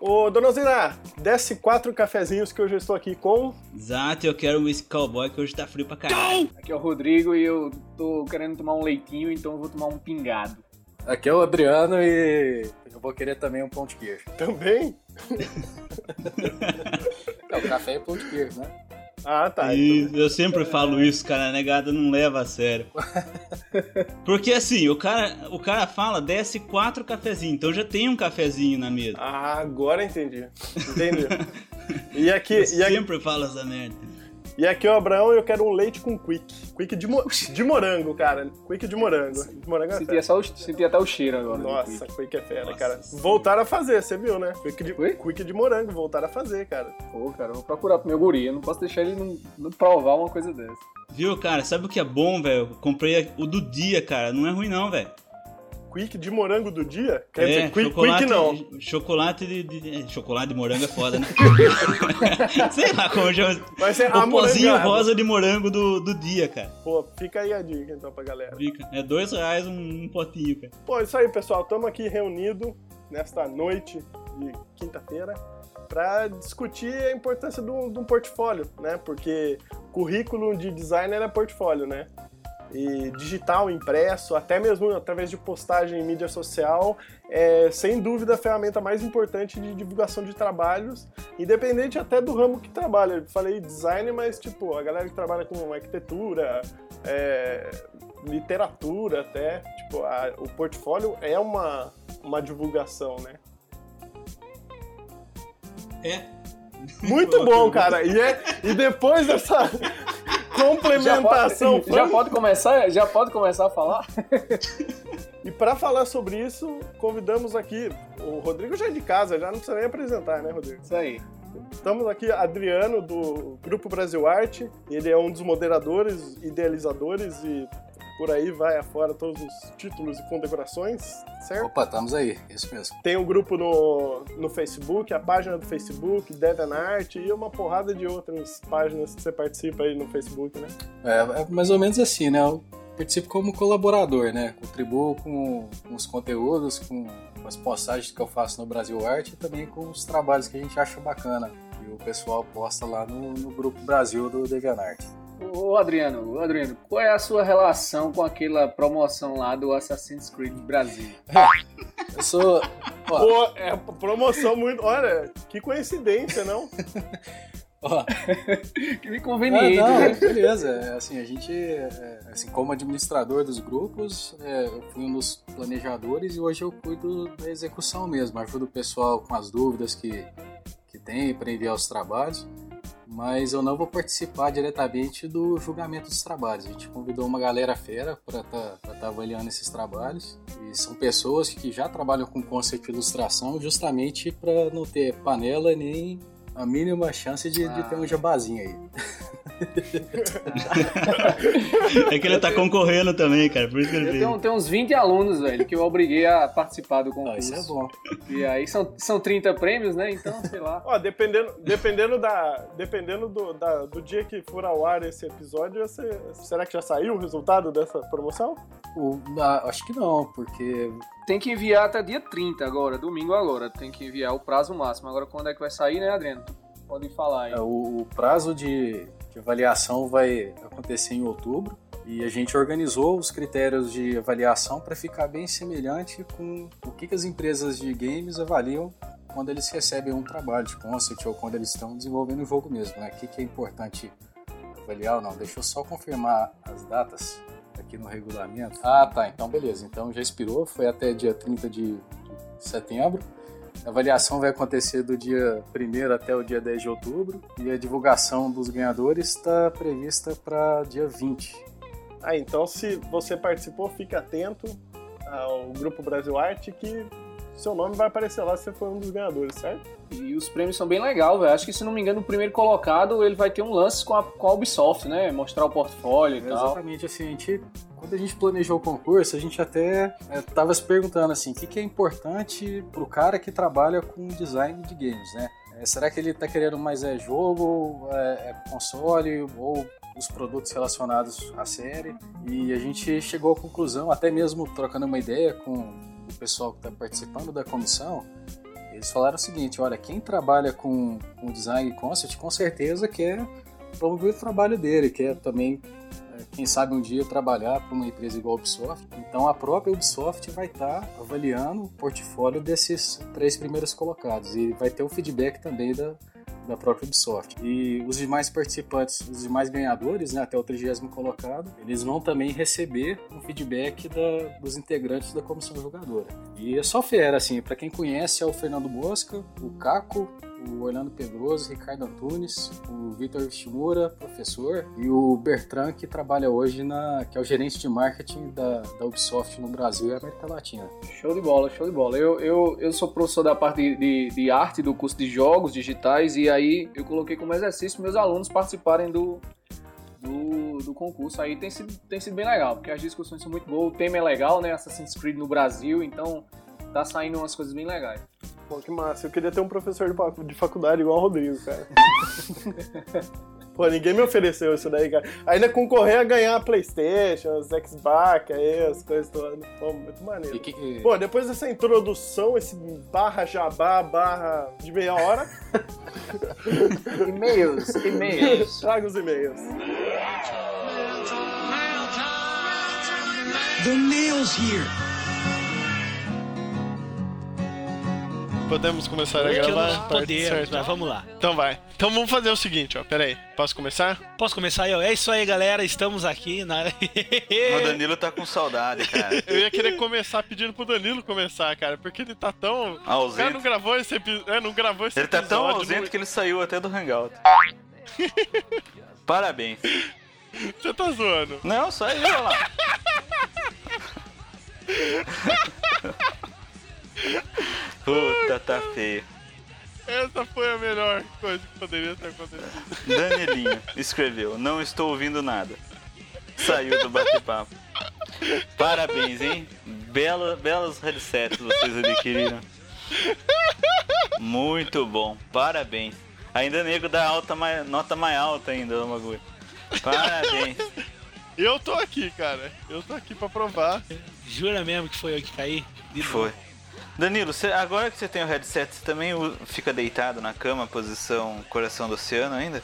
Ô, dona Zina, desce quatro cafezinhos que hoje eu estou aqui com. Exato, eu quero um whisky cowboy que hoje tá frio pra caralho. Aqui é o Rodrigo e eu tô querendo tomar um leitinho, então eu vou tomar um pingado. Aqui é o Adriano e eu vou querer também um pão de queijo. Também? é, o café é pão de queijo, né? Ah, tá. E então... eu sempre falo isso, cara, a negada não leva a sério. Porque assim, o cara, o cara fala, desce quatro cafezinhos, então já tem um cafezinho na mesa. Ah, agora entendi. Entendi. E aqui, eu e sempre aqui... falo essa merda. E aqui, o Abraão, eu quero um leite com quick. Quick de, mo de morango, cara. Quick de morango. De morango é senti, só o, senti até o cheiro agora. Nossa, quick. quick é fera, Nossa. cara. Voltaram a fazer, você viu, né? Quick de, quick de morango, voltaram a fazer, cara. Pô, cara, vou procurar pro meu guri. Eu não posso deixar ele não, não provar uma coisa dessa. Viu, cara? Sabe o que é bom, velho? Comprei o do dia, cara. Não é ruim, não, velho. Quick de morango do dia? Quer é, dizer, quick, quick não. Chocolate de, de, Chocolate de morango é foda, né? Sei lá como chama. Vai ser o pozinho rosa de morango do, do dia, cara. Pô, fica aí a dica então pra galera. Fica. É dois reais um, um potinho, cara. Pô, isso aí, pessoal. Estamos aqui reunidos nesta noite de quinta-feira para discutir a importância de um portfólio, né? Porque currículo de designer é portfólio, né? E digital, impresso, até mesmo através de postagem em mídia social, é sem dúvida a ferramenta mais importante de divulgação de trabalhos, independente até do ramo que trabalha. Eu falei design, mas tipo, a galera que trabalha com arquitetura, é, literatura até, tipo, a, o portfólio é uma, uma divulgação, né? É. Muito bom, cara. E, é, e depois dessa complementação. Já pode, já pode, começar, já pode começar a falar? e para falar sobre isso, convidamos aqui o Rodrigo já é de casa, já não precisa nem apresentar, né, Rodrigo? Isso aí. Estamos aqui, Adriano, do Grupo Brasil Arte. Ele é um dos moderadores, idealizadores e por aí vai afora todos os títulos e condecorações, certo? Opa, estamos aí, isso mesmo. Tem um grupo no, no Facebook, a página do Facebook, DeviantArt e uma porrada de outras páginas que você participa aí no Facebook, né? É, é mais ou menos assim, né? Eu participo como colaborador, né? Contribuo com, com os conteúdos, com as postagens que eu faço no Brasil Arte e também com os trabalhos que a gente acha bacana. E o pessoal posta lá no, no grupo Brasil do DeviantArt. Ô Adriano, ô Adriano, qual é a sua relação com aquela promoção lá do Assassin's Creed Brasil? Eu sou. Ó. Pô, é promoção muito. Olha, que coincidência, não? Ó. que conveniente. Ah, não, né? beleza. É, assim, a gente, é, assim, como administrador dos grupos, é, eu fui um dos planejadores e hoje eu cuido da execução mesmo. Ajudo o pessoal com as dúvidas que, que tem para enviar os trabalhos mas eu não vou participar diretamente do julgamento dos trabalhos. A gente convidou uma galera fera para estar tá, tá avaliando esses trabalhos e são pessoas que já trabalham com conceito de ilustração justamente para não ter panela nem a mínima chance de, ah. de ter um jabazinho aí. é que ele tá concorrendo também, cara. Por isso que ele eu tenho, tenho, uns 20 alunos, velho, que eu obriguei a participar do concurso. Ah, isso é bom. E aí são, são 30 prêmios, né? Então, sei lá. Ó, dependendo, dependendo, da, dependendo do, da, do dia que for ao ar esse episódio, você, será que já saiu o resultado dessa promoção? O, acho que não, porque tem que enviar até dia 30 agora, domingo agora. Tem que enviar o prazo máximo. Agora quando é que vai sair, né, Adriano? Pode falar aí. É, o, o prazo de, de avaliação vai acontecer em outubro e a gente organizou os critérios de avaliação para ficar bem semelhante com o que, que as empresas de games avaliam quando eles recebem um trabalho de concept ou quando eles estão desenvolvendo o jogo mesmo. Né? O que, que é importante avaliar ou não? Deixa eu só confirmar as datas aqui no regulamento. Ah, tá. Então, beleza. Então já expirou, foi até dia 30 de, de setembro. A avaliação vai acontecer do dia 1 até o dia 10 de outubro e a divulgação dos ganhadores está prevista para dia 20. Ah, então se você participou, fique atento ao Grupo Brasil Arte que seu nome vai aparecer lá se você for um dos ganhadores, certo? E os prêmios são bem legais, velho. Acho que, se não me engano, o primeiro colocado ele vai ter um lance com a, com a Ubisoft, né? Mostrar o portfólio e é, tal. Exatamente, assim, a gente, quando a gente planejou o concurso, a gente até estava é, se perguntando, assim, o que, que é importante pro cara que trabalha com design de games, né? É, será que ele está querendo mais é jogo, é, é console ou os produtos relacionados à série? E a gente chegou à conclusão, até mesmo trocando uma ideia com o pessoal que está participando da comissão, eles falaram o seguinte: olha, quem trabalha com, com design concept com certeza quer promover o trabalho dele, quer também, é, quem sabe um dia trabalhar para uma empresa igual a Ubisoft. Então a própria Ubisoft vai estar tá avaliando o portfólio desses três primeiros colocados e vai ter o feedback também da, da própria Ubisoft. E os demais participantes, os demais ganhadores, né, até o 30 colocado, eles vão também receber um feedback da, dos integrantes da comissão jogadora. E é só fera, assim, para quem conhece é o Fernando Mosca, o Caco, o Orlando Pedroso, Ricardo Antunes, o Vitor Shimura, professor, e o Bertrand, que trabalha hoje na. que é o gerente de marketing da, da Ubisoft no Brasil e América Latina. Show de bola, show de bola. Eu, eu, eu sou professor da parte de, de, de arte do curso de jogos digitais, e aí eu coloquei como exercício meus alunos participarem do, do, do, concurso aí tem sido, tem sido bem legal, porque as discussões são muito boas, o tema é legal, né? Assassin's Creed no Brasil, então tá saindo umas coisas bem legais. Pô, que massa. Eu queria ter um professor de faculdade igual o Rodrigo, cara. Pô, ninguém me ofereceu isso daí, cara. Ainda concorrer a ganhar Playstation, os Xbox, aí, as coisas todas. Pô, muito maneiro. Que... Pô, depois dessa introdução, esse barra jabá, barra de meia hora. e-mails, e-mails. Traga os e-mails. The mail's here. Podemos começar a gravar? Podemos, mas vamos lá. Então vai. Então vamos fazer o seguinte, ó. Pera aí. Posso começar? Posso começar eu? É isso aí, galera. Estamos aqui na. o Danilo tá com saudade, cara. Eu ia querer começar pedindo pro Danilo começar, cara. Porque ele tá tão. Ausente. O cara não gravou esse, epi... é, não gravou esse ele episódio. Ele tá tão ausente não... que ele saiu até do Hangout. Parabéns. Você tá zoando? Não, saiu, olha lá. Puta, tá feio. Essa foi a melhor coisa que poderia ter acontecido. Danilinho escreveu: Não estou ouvindo nada. Saiu do bate-papo. Parabéns, hein? Bela, belos headsets vocês adquiriram. Muito bom, parabéns. Ainda nego dá alta, nota mais alta ainda no bagulho. Parabéns. Eu tô aqui, cara. Eu tô aqui pra provar. Jura mesmo que foi eu que caí? Foi. Danilo, cê, agora que você tem o headset, você também fica deitado na cama, posição coração do oceano ainda?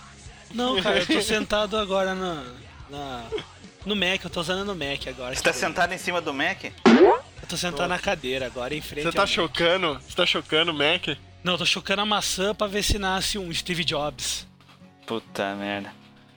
Não, cara, eu tô sentado agora na, na, no Mac, eu tô usando no Mac agora. Você tá sentado em cima do Mac? Eu tô sentado na cadeira agora, em frente Você tá chocando? Você tá chocando o Mac? Não, eu tô chocando a maçã pra ver se nasce um Steve Jobs. Puta merda.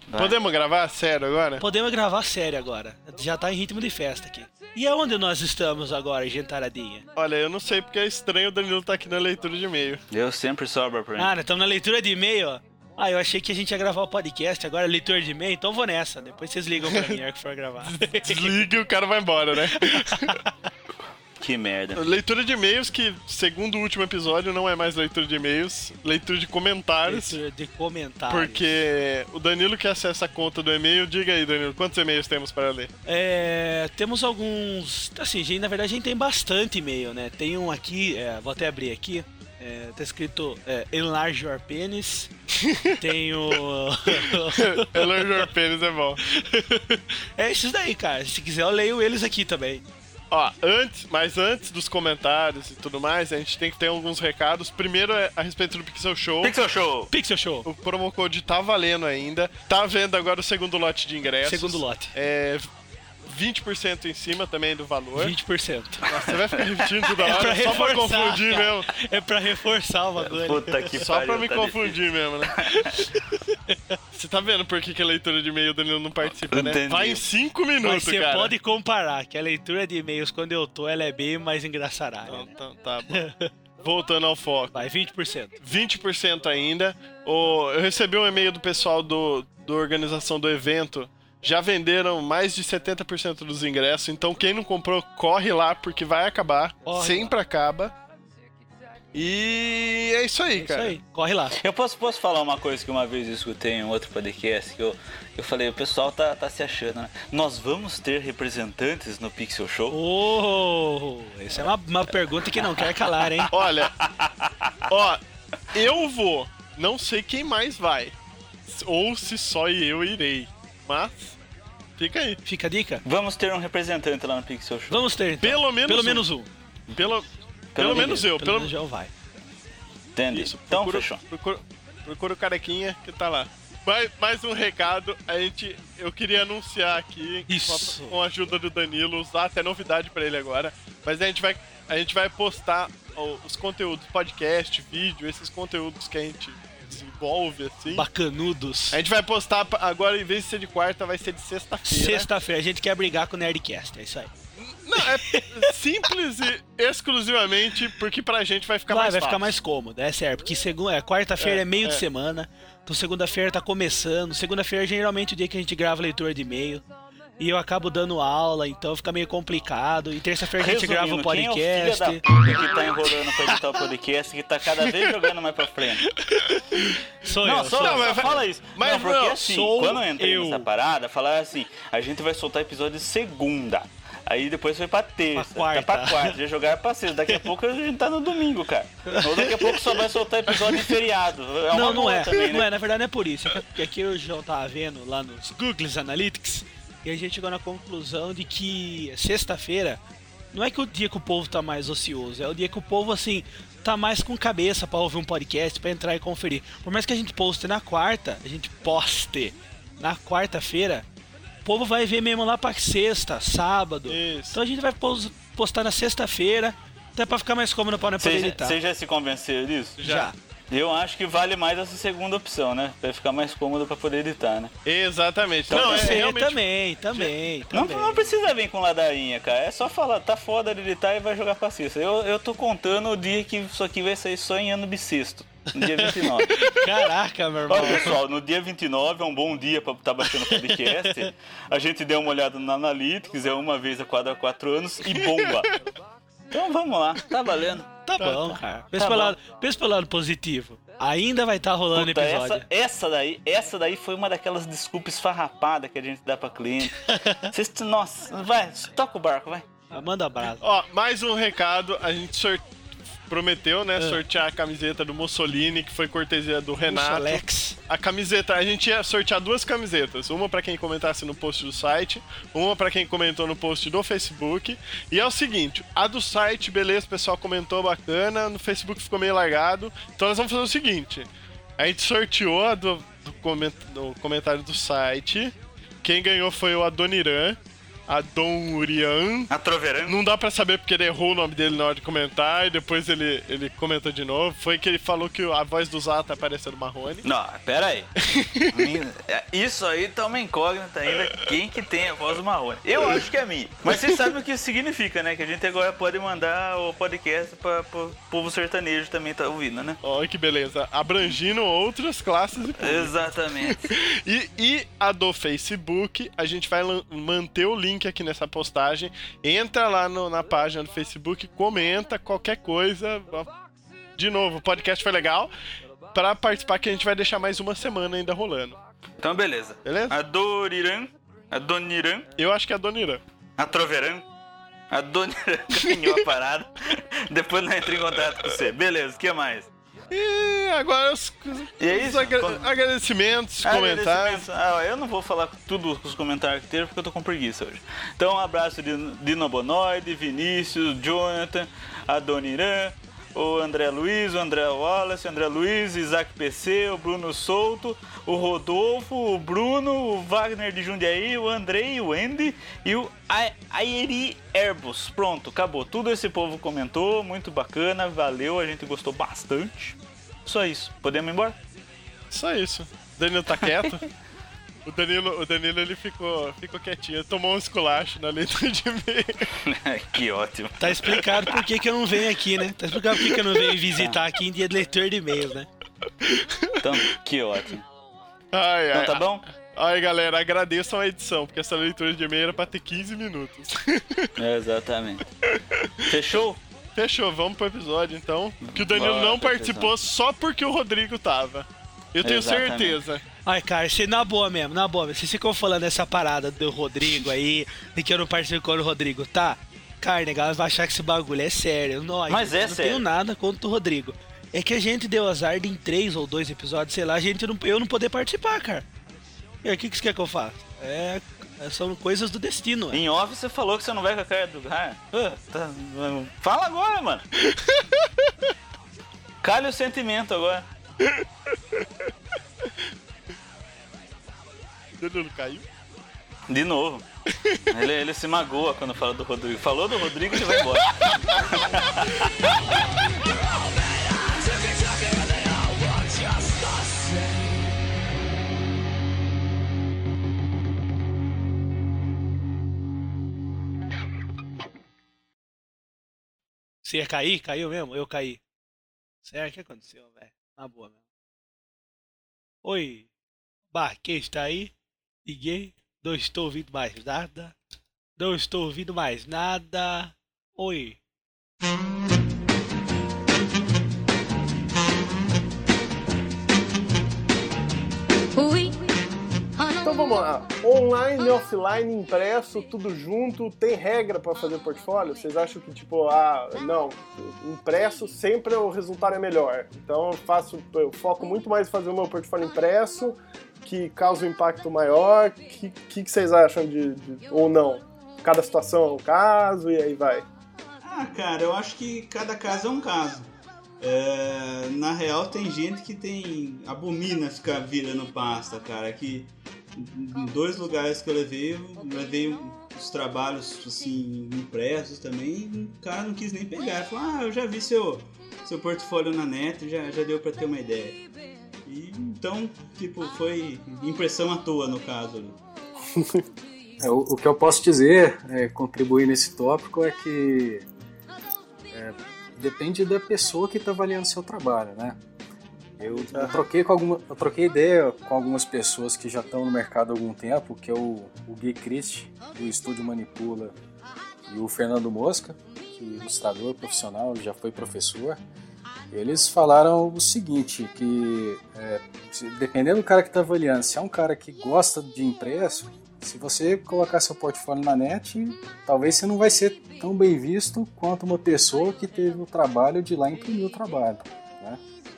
Vai. Podemos gravar sério agora? Podemos gravar sério agora. Já tá em ritmo de festa aqui. E aonde nós estamos agora, gentaradinha? Olha, eu não sei porque é estranho o Danilo tá aqui na leitura de e-mail. Eu sempre sobra pra mim. Ah, estamos na leitura de e-mail, ó. Ah, eu achei que a gente ia gravar o podcast, agora é leitura de e-mail, então vou nessa. Depois vocês ligam pra mim, a hora que for gravar. Desliga e o cara vai embora, né? Que merda. Leitura de e-mails, que segundo o último episódio não é mais leitura de e-mails, leitura de comentários. Leitura de comentários. Porque o Danilo que acessa a conta do e-mail, diga aí, Danilo, quantos e-mails temos para ler? É, temos alguns. Assim, gente, na verdade a gente tem bastante e-mail, né? Tem um aqui, é, vou até abrir aqui. É, tá escrito é, Enlarge Your Penis. Tem o. Enlarge Your Penis é bom. é isso daí, cara. Se quiser, eu leio eles aqui também. Ó, antes, mas antes dos comentários e tudo mais, a gente tem que ter alguns recados. Primeiro é a respeito do Pixel Show. Pixel Show! Pixel Show! O promo code tá valendo ainda. Tá vendo agora o segundo lote de ingressos. Segundo lote. É 20% em cima também do valor. 20%. Nossa, você vai ficar repetindo toda hora é só pra confundir cara. mesmo. É pra reforçar o bagulho. Puta que Só pariu, pra me tá confundir difícil. mesmo, né? você tá vendo por que, que a leitura de e-mail do Danilo não participa, né? Entendi. Vai em 5 minutos, Mas você cara. pode comparar que a leitura de e-mails quando eu tô, ela é bem mais engraçarada. Então, então, tá bom. Voltando ao foco. Vai, 20%. 20% ainda. O, eu recebi um e-mail do pessoal do, do organização do evento já venderam mais de 70% dos ingressos, então quem não comprou, corre lá porque vai acabar. Corre sempre lá. acaba. E é isso aí, é cara. Isso aí, corre lá. Eu posso, posso falar uma coisa que uma vez eu escutei em outro podcast, que eu, eu falei, o pessoal tá, tá se achando, né? Nós vamos ter representantes no Pixel Show? Oh, essa é uma, uma pergunta que não quer calar, hein? Olha, ó, eu vou, não sei quem mais vai. Ou se só eu irei. Mas Fica aí. Fica a dica? Vamos ter um representante lá no Pixel Show. Vamos ter. Então. Pelo menos pelo um. Menos um. Pelo, pelo, pelo menos eu. Pelo, menos eu vai. Entendi. Isso, então, procura, fechou. Procura, procura o carequinha que tá lá. Mais, mais um recado, a gente, eu queria anunciar aqui, Isso. com a, ajuda do Danilo, usar até novidade pra ele agora, mas a gente vai, a gente vai postar os conteúdos, podcast, vídeo, esses conteúdos que a gente desenvolve, assim. Bacanudos. A gente vai postar agora, em vez de ser de quarta, vai ser de sexta-feira. Sexta-feira, a gente quer brigar com o Nerdcast, é isso aí. Não, é simples e exclusivamente porque pra gente vai ficar vai, mais vai fácil. ficar mais cômodo, é certo. Porque segunda, é, quarta-feira é, É, meio de é. semana, então segunda-feira tá começando. Segunda-feira é geralmente o dia que a gente grava leitura de e-mail. E eu acabo dando aula, então fica meio complicado. E terça-feira a gente grava o Resumindo, quem é o podcast. filho da que tá enrolando pra editar o podcast, que tá cada vez jogando mais pra frente. Sou Não, eu, sou Não, mas fala isso. mas não, porque não, assim, quando eu entrei eu. nessa parada, falaram assim, a gente vai soltar episódio segunda. Aí depois foi pra terça, Pra quarta. tá pra quarta, já jogaram pra sexta. Daqui a pouco a gente tá no domingo, cara. Ou daqui a pouco só vai soltar episódio em feriado. É não, não é. também, Não né? é, na verdade não é por isso. É que- aqui eu já tava vendo lá nos Google Analytics e a gente chegou na conclusão de que sexta-feira não é que o dia que o povo tá mais ocioso, é o dia que o povo, assim, tá mais com cabeça pra ouvir um podcast, pra entrar e conferir. Por mais que a gente poste na quarta, a gente poste na quarta-feira, o povo vai ver mesmo lá pra sexta, sábado. Isso. Então a gente vai pos- postar na sexta-feira, até pra ficar mais cômodo pra não poder Você já, editar. você já se convenceu disso? Já. Eu acho que vale mais essa segunda opção, né? Pra ficar mais cômodo pra poder editar, né? Exatamente. Então não, é Você realmente... também, também, Não, também. não precisa vir com ladainha, cara. É só falar, tá foda de editar e vai jogar pra. Eu, eu tô contando o dia que isso aqui vai sair só em ano bissexto. No dia 29. Caraca, meu irmão. Olha, pessoal, no dia 29 é um bom dia pra estar baixando o podcast. A gente deu uma olhada no Analytics, é uma vez a cada quatro anos e bomba. Então vamos lá, tá valendo. Tá bom, cara. Pensa, Tá pelo bom. lado, pensa pelo lado positivo. Ainda vai estar rolando Puta, episódio. essa, essa daí, essa daí foi uma daquelas desculpas esfarrapadas que a gente dá pra cliente. Vocês, nossa, vai, toca o barco, vai. Ah, Manda abraço. Ó, mais um recado. A gente sor- prometeu, né, Ah. sortear a camiseta do Mussolini, que foi cortesia do Puxa, Renato. Alex. A camiseta, a gente ia sortear duas camisetas. Uma pra quem comentasse no post do site, uma pra quem comentou no post do Facebook. E é o seguinte, a do site, beleza, o pessoal comentou bacana, no Facebook ficou meio largado. Então nós vamos fazer o seguinte, a gente sorteou a do, do, coment- do comentário do site. Quem ganhou foi o Adoniran, Adonurian. A Troverão. Não dá pra saber porque ele errou o nome dele na hora de comentar e depois ele, ele comenta de novo. Foi que ele falou que a voz do Zá tá parecendo Marrone. Não, pera aí. Isso aí tá uma incógnita ainda. Quem que tem a voz do Marrone? Eu acho que é mim. Mas vocês sabem o que isso significa, né? Que a gente agora pode mandar o podcast pra, pro povo sertanejo também tá ouvindo, né? Olha que beleza. Abrangindo outras classes e públicos. Exatamente. E, e a do Facebook, a gente vai manter o link aqui nessa postagem. Entra lá no- na página do Facebook, comenta qualquer coisa. De novo, o podcast foi legal. Pra participar, que a gente vai deixar mais uma semana ainda rolando. Então, beleza. Beleza? A Doriran, a Doniran, Eu acho que é a Dona Irã. a Troverão, a Doniran ganhou a parada. Depois nós entramos em contato com você. Beleza, o que mais? E agora os, E é os agra- agradecimentos, comentários. Agradecimentos. Ah, eu não vou falar tudo os comentários que teve porque eu tô com preguiça hoje. Então, um abraço de Dino Bonoide, Vinícius, Jonathan, Adoniran, o André Luiz, o André Wallace, o André Luiz, Isaac PC, o Bruno Souto, o Rodolfo, o Bruno, o Wagner de Jundiaí, o Andrei, o Andy e o A- Aeri Airbus. Pronto, acabou. Tudo esse povo comentou, muito bacana, valeu, a gente gostou bastante. Só isso. Podemos ir embora? Só isso. Danilo tá quieto. O Danilo, o Danilo ele ficou, ficou quietinho, tomou um esculacho na leitura de e-mail. que ótimo. Tá explicado por que, que eu não venho aqui, né? Tá explicado por que, que eu não venho visitar aqui em dia de leitor de e-mails, né? Então, que ótimo. Ai, ai. Então tá bom? Ai, galera, agradeçam a edição, porque essa leitura de e-mail era pra ter 15 minutos. É, exatamente. Fechou? Fechou, vamos pro episódio então. Que o Danilo Bora, não participou só porque o Rodrigo tava. Eu tenho Exatamente. certeza. Ai, cara, você na boa mesmo, na boa. Vocês ficam falando essa parada do Rodrigo aí, de que eu não participo quando o Rodrigo tá. Cara, negado vai achar que esse bagulho é sério. Não, Mas é não sério. tenho nada contra o Rodrigo. É que a gente deu azar de em três ou dois episódios, sei lá, a gente não, eu não poder participar, cara. E aí, o que, que você quer que eu faça? É. São coisas do destino. é. Em off você falou que você não vai com a cara do. Ah, tá, Fala agora, mano. Calha o sentimento agora. Danilo caiu? De novo. Ele, ele se magoa quando fala do Rodrigo. Falou do Rodrigo, ele vai embora. Você ia cair? Caiu mesmo? Eu caí. Sério, o que aconteceu, velho? Na boa mesmo. Oi, Barquê está aí? Liguei. Não estou ouvindo mais nada. Não estou ouvindo mais nada. Oi. Vamos lá. Online, offline, impresso, tudo junto. Tem regra para fazer portfólio? Vocês acham que, tipo, ah, não, impresso sempre o resultado é melhor. Então eu faço, eu foco muito mais em fazer o meu portfólio impresso, que causa um impacto maior. O que, que, que, vocês acham de, de. Ou não? Cada situação é um caso e aí vai. Ah, cara, eu acho que cada caso é um caso. É, na real, tem gente que tem abomina ficar virando pasta, cara. Que em dois lugares que eu levei, levei os trabalhos assim impressos também. O cara não quis nem pegar. Falou: Ah, eu já vi seu, seu portfólio na net, já, já deu para ter uma ideia. E então, tipo, foi impressão à toa no caso. É, o, o, que eu posso dizer, é, contribuir nesse tópico, é que é, depende da pessoa que está avaliando seu trabalho, né? Eu, eu, troquei com alguma, eu troquei ideia com algumas pessoas que já estão no mercado há algum tempo, que é o, o Gui Christ, do Estúdio Manipula, e o Fernando Mosca, que é ilustrador profissional, já foi professor. Eles falaram o seguinte, que é, dependendo do cara que está avaliando, se é um cara que gosta de impresso, se você colocar seu portfólio na net, talvez você não vai ser tão bem visto quanto uma pessoa que teve o trabalho de ir lá imprimir o trabalho,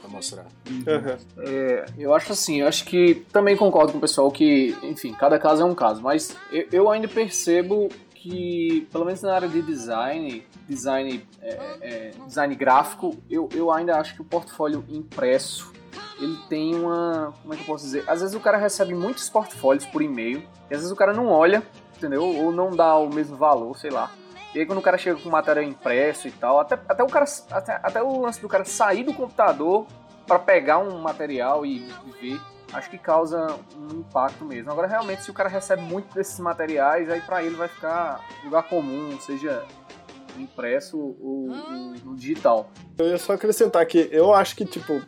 mostrar. Uhum. É, eu acho assim, eu acho que também concordo com o pessoal que, enfim, cada caso é um caso, mas eu, eu ainda percebo que, pelo menos na área de design, design, é, é, design gráfico, eu, eu ainda acho que o portfólio impresso ele tem uma. Como é que eu posso dizer? Às vezes o cara recebe muitos portfólios por e-mail, e às vezes o cara não olha, entendeu? Ou não dá o mesmo valor, sei lá. E aí quando o cara chega com material impresso e tal, até, até o cara. Até, até o lance do cara sair do computador para pegar um material e, e ver acho que causa um impacto mesmo. Agora, realmente, se o cara recebe muito desses materiais, aí para ele vai ficar lugar comum, seja impresso ou, no digital. Eu ia só acrescentar que eu acho que, tipo,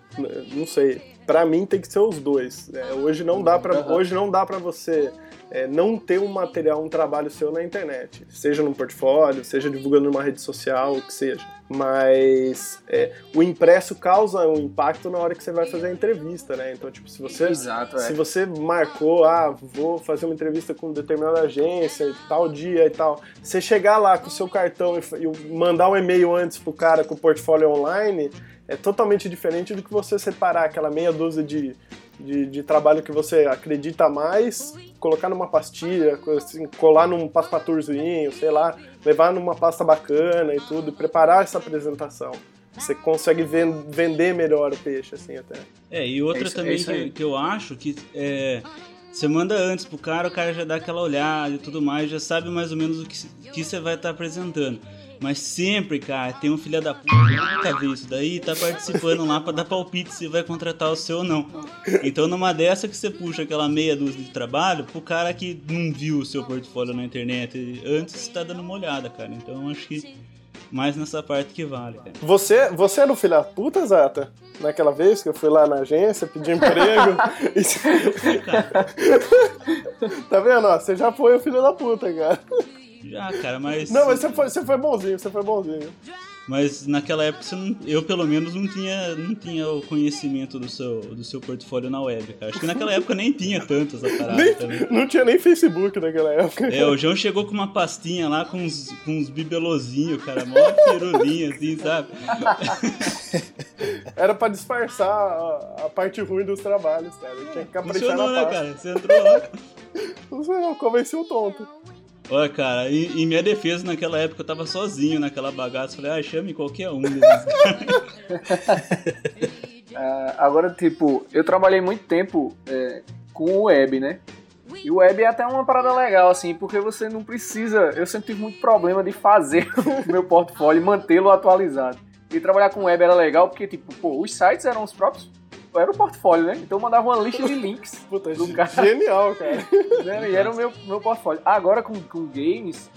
não sei, para mim tem que ser os dois. É, hoje não dá para hoje não dá para você é, não ter um material, um trabalho seu na internet, seja num portfólio, seja divulgando numa rede social, o que seja. Mas é, o impresso causa um impacto na hora que você vai fazer a entrevista, né? Então, tipo, se você, Exato, é. se você marcou, ah, vou fazer uma entrevista com determinada agência, tal dia e tal, você chegar lá com o seu cartão e, e mandar um e-mail antes pro cara com o portfólio online, é totalmente diferente do que você separar aquela meia dúzia de, de, de trabalho que você acredita mais, colocar numa pastilha, assim, colar num passepartourzinho, sei lá, levar numa pasta bacana e tudo, preparar essa apresentação. Você consegue vender melhor o peixe, assim, até. É, e outra é isso, também é que, que, eu acho que é, você manda antes pro cara, o cara já dá aquela olhada e tudo mais, já sabe mais ou menos o que, que você vai estar tá apresentando. Mas sempre, cara, tem um filho da puta que nunca viu isso daí tá participando lá pra dar palpite se vai contratar o seu ou não. Então numa dessa que você puxa aquela meia dúzia de trabalho, pro cara que não viu o seu portfólio na internet antes, você tá dando uma olhada, cara. Então acho que mais nessa parte que vale, cara. Você, você era o filho da puta, Zata? Naquela vez que eu fui lá na agência pedir emprego. tá vendo? Ó, você já foi o filho da puta, cara. Já, cara, mas. Não, mas você foi, você foi bonzinho, você foi bonzinho. Mas naquela época não, eu pelo menos não tinha, não tinha o conhecimento do seu, do seu portfólio na web, cara. Acho que naquela época nem tinha tanto essa parada nem, também. Não tinha nem Facebook naquela época. É, o João chegou com uma pastinha lá com uns, com uns bibelozinhos, cara, mó pirulinha, assim, sabe? Era pra disfarçar a, a, parte ruim dos trabalhos, cara. Tinha que caprichar Funcionou, na né, cara? Você entrou lá. Não, convenceu o tonto. Olha, cara, em, em, minha defesa, naquela época eu tava sozinho naquela bagaça. Falei, ah, chame qualquer um uh, agora, tipo, eu trabalhei muito tempo é, com o web, né? E o web é até uma parada legal, assim, porque você não precisa. Eu sempre tive muito problema de fazer o meu portfólio e mantê-lo atualizado. E trabalhar com web era legal porque, tipo, pô, os sites eram os próprios era o portfólio, né? Então eu mandava uma lista de links. Puta, do cara. genial, cara. Né? E era o meu, meu portfólio. Agora com, com games,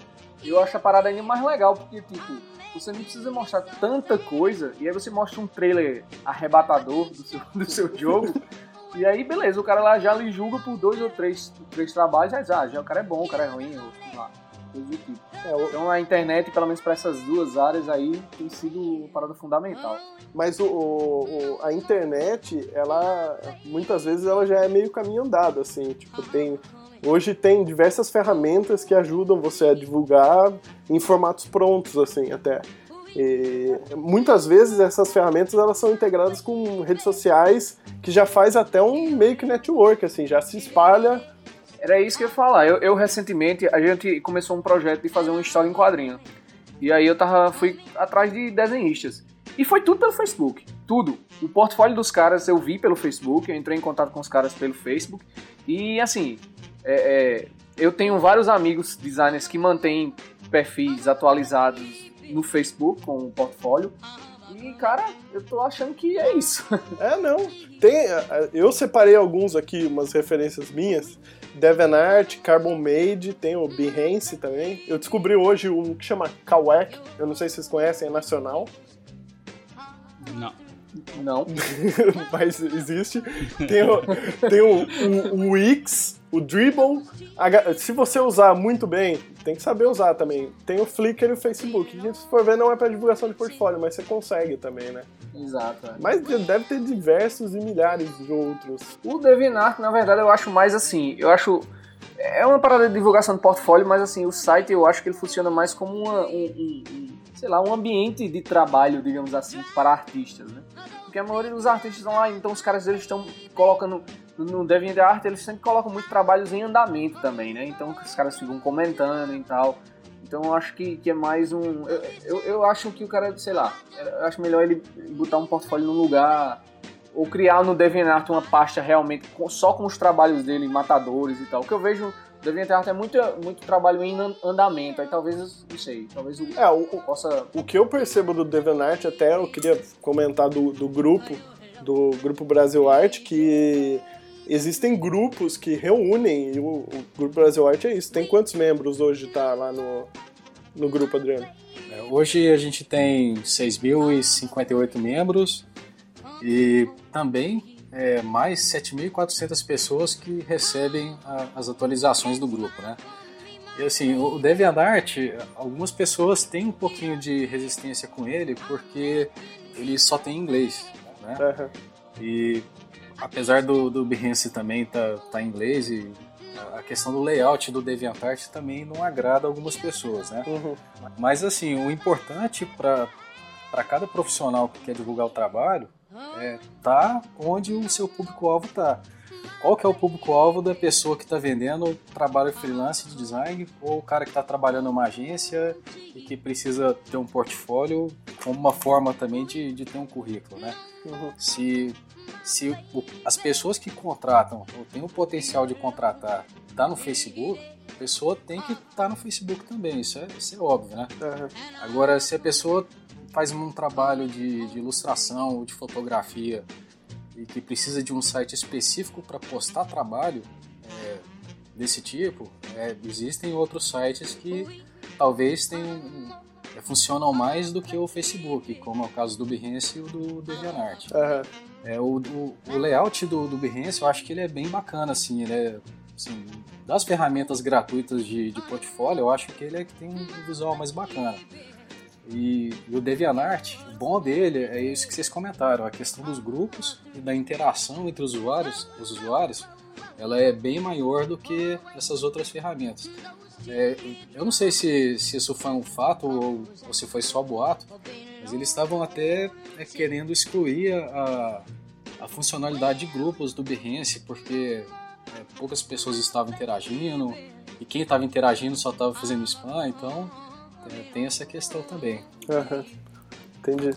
eu acho a parada ainda mais legal, porque, tipo, você não precisa mostrar tanta coisa, e aí você mostra um trailer arrebatador do seu, do seu jogo, e aí, beleza, o cara lá já lhe julga por dois ou três, três trabalhos, já diz, ah, já o cara é bom, o cara é ruim, ou sei lá. Tipo. É, então a internet, pelo menos para essas duas áreas aí, tem sido uma parada fundamental. Mas o, o, a internet, ela muitas vezes ela já é meio caminho andado, assim, tipo, tem hoje tem diversas ferramentas que ajudam você a divulgar em formatos prontos, assim, até. E muitas vezes essas ferramentas elas são integradas com redes sociais que já faz até um meio que network, assim, já se espalha. Era isso que eu ia falar. Eu, eu recentemente, a gente começou um projeto de fazer uma história em quadrinho. E aí eu tava, fui atrás de desenhistas. E foi tudo pelo Facebook. Tudo. O portfólio dos caras eu vi pelo Facebook, eu entrei em contato com os caras pelo Facebook. E assim, é, é, eu tenho vários amigos designers que mantêm perfis atualizados no Facebook com o portfólio. E, cara, eu tô achando que é isso. É, não. Tem, eu separei alguns aqui, umas referências minhas. DeviantArt, Carbon Made, tem o Behance também. Eu descobri hoje um que chama Kawek, eu não sei se vocês conhecem, é nacional. Não. Não. Mas existe. Tem o, tem o, o, o Wix, o Dribble. Se você usar muito bem, tem que saber usar também. Tem o Flickr e o Facebook. Que, se for ver, não é para divulgação de portfólio, mas você consegue também, né? Exato. É. Mas deve ter diversos e milhares de outros. O DeviantArt, na verdade, eu acho mais assim. Eu acho. É uma parada de divulgação de portfólio, mas assim, o site eu acho que ele funciona mais como uma, um, um, um sei lá, um ambiente de trabalho, digamos assim, para artistas, né? Porque a maioria dos artistas estão lá, então os caras eles estão colocando no DeviantArt, eles sempre colocam muitos trabalhos em andamento também, né? Então os caras ficam comentando e tal. Então eu acho que, que é mais um. Eu, eu, eu acho que o cara, sei lá, eu acho melhor ele botar um portfólio no lugar ou criar no DeviantArt uma pasta realmente só com os trabalhos dele, matadores e tal. O que eu vejo DeviantArt é muito, muito trabalho em andamento, aí talvez, não sei, talvez o, é, o, possa... O que eu percebo do DeviantArt, até eu queria comentar do, do grupo, do Grupo Brasil Arte, que existem grupos que reúnem, e o, o Grupo Brasil Arte é isso. Tem quantos membros hoje tá lá no, no grupo, Adriano? É, hoje a gente tem 6.058 membros e também é, mais 7.400 pessoas que recebem a, as atualizações do grupo, né? E assim, o DeviantArt, algumas pessoas têm um pouquinho de resistência com ele porque ele só tem inglês, né? Uhum. E apesar do, do Behance também tá, tá em inglês e a questão do layout do DeviantArt também não agrada algumas pessoas, né? Uhum. Mas assim, o importante para cada profissional que quer divulgar o trabalho é, tá onde o seu público-alvo tá. Qual que é o público-alvo da pessoa que está vendendo trabalho freelance de design ou o cara que está trabalhando em uma agência e que precisa ter um portfólio como uma forma também de, de ter um currículo, né? Uhum. Se, se o, as pessoas que contratam ou têm o potencial de contratar tá no Facebook, a pessoa tem que estar tá no Facebook também, isso é, isso é óbvio, né? Uhum. Agora, se a pessoa faz um trabalho de, de ilustração ou de fotografia e que precisa de um site específico para postar trabalho é, desse tipo, é, existem outros sites que talvez tenham, é, funcionam mais do que o Facebook, como é o caso do Behance e o do DeviantArt. Uhum. É, o, o, o, layout do, do Behance, eu acho que ele é bem bacana, assim, ele é, assim, das ferramentas gratuitas de, de portfólio, eu acho que ele é que tem um visual mais bacana. E, o DeviantArt, o bom dele é isso que vocês comentaram, a questão dos grupos e da interação entre os usuários, os usuários, ela é bem maior do que essas outras ferramentas. É, eu não sei se, se isso foi um fato ou, ou se foi só boato, mas eles estavam até é, querendo excluir a, a funcionalidade de grupos do Behance, porque é, poucas pessoas estavam interagindo, e quem estava interagindo só estava fazendo spam, então tem essa questão também. Uhum. Entendi.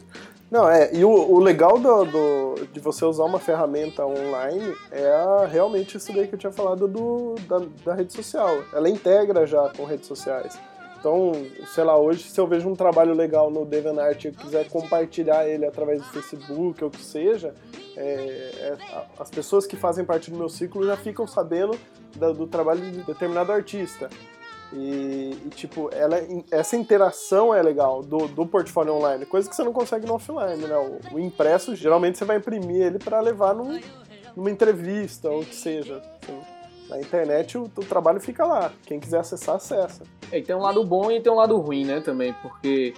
Não, é, e o, o legal do, do, de você usar uma ferramenta online é a, realmente isso daí que eu tinha falado do, da, da rede social. Ela integra já com redes sociais. Então, sei lá, hoje se eu vejo um trabalho legal no DeviantArt e quiser compartilhar ele através do Facebook ou o que seja, é, é, as pessoas que fazem parte do meu ciclo já ficam sabendo da, do trabalho de determinado artista. E, e, tipo, ela, essa interação é legal do, do portfólio online, coisa que você não consegue no offline, né? O, o impresso, geralmente você vai imprimir ele para levar num, numa entrevista ou o que seja. Assim. Na internet o, o, trabalho fica lá. Quem quiser acessar, acessa. É, tem um lado bom e tem um lado ruim, né, também, porque.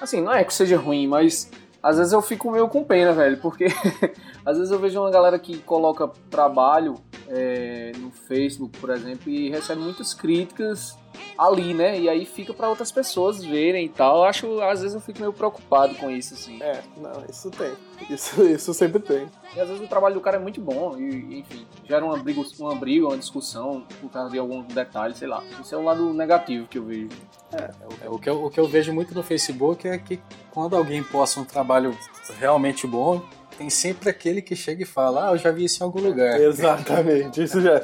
Assim, não é que seja ruim, mas às vezes eu fico meio com pena, velho, porque às vezes eu vejo uma galera que coloca trabalho é, no Facebook, por exemplo, e recebe muitas críticas ali, né? E aí fica para outras pessoas verem e tal. Eu acho, às vezes eu fico meio preocupado com isso, assim. É, não, isso tem. Isso, isso sempre tem. E às vezes o trabalho do cara é muito bom e, enfim, gera uma briga, uma, briga, uma discussão por causa de algum detalhe, sei lá. Isso é um lado negativo que eu vejo. É, é o, que eu, o que eu vejo muito no Facebook é que quando alguém posta um trabalho realmente bom, tem sempre aquele que chega e fala, ah, eu já vi isso em algum lugar. Exatamente, isso já.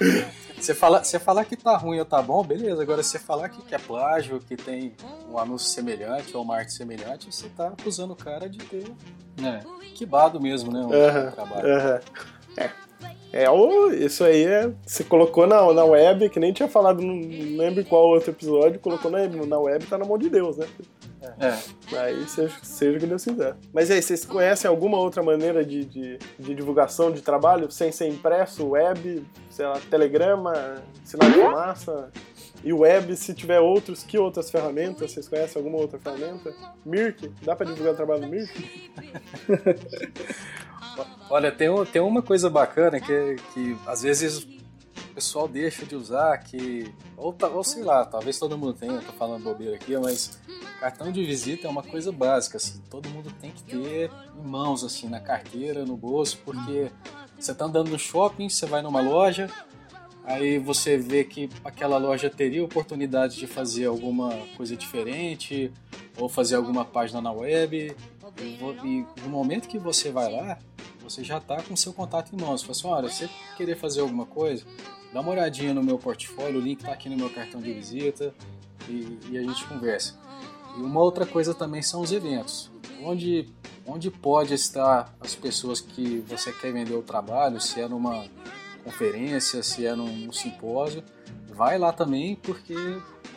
Você falar, você falar que tá ruim ou tá bom, beleza. Agora, você falar que, que é plágio, que tem um anúncio semelhante ou uma arte semelhante, você tá acusando o cara de ter né, quibado mesmo, né? Um trabalho. É. É, o, isso aí é. Você colocou na, na web, que nem tinha falado, não lembro qual outro episódio, colocou na, na web, tá na mão de Deus, né? É. Aí seja, seja o que Deus quiser. Mas aí, vocês conhecem alguma outra maneira de, de, de, divulgação de trabalho sem ser impresso, web, sei lá, telegrama, sinal de fumaça? E web, se tiver outros, que outras ferramentas? Vocês conhecem alguma outra ferramenta? Mirk? Dá pra divulgar o trabalho no Mirk? Olha, tem, tem uma coisa bacana que, que às vezes pessoal deixa de usar, que. Ou, ou sei lá, talvez todo mundo tenha, tô falando bobeira aqui, mas cartão de visita é uma coisa básica, assim, todo mundo tem que ter em mãos, assim, na carteira, no bolso, porque você tá andando no shopping, você vai numa loja, aí você vê que aquela loja teria oportunidade de fazer alguma coisa diferente, ou fazer alguma página na web, e, no momento que você vai lá, você já está com seu contato em mãos. Você fala assim, olha, você querer fazer alguma coisa, dá uma olhadinha no meu portfólio, o link está aqui no meu cartão de visita e, e, a gente conversa. E uma outra coisa também são os eventos. Onde, onde pode estar as pessoas que você quer vender o trabalho, se é numa conferência, se é num, num simpósio, vai lá também porque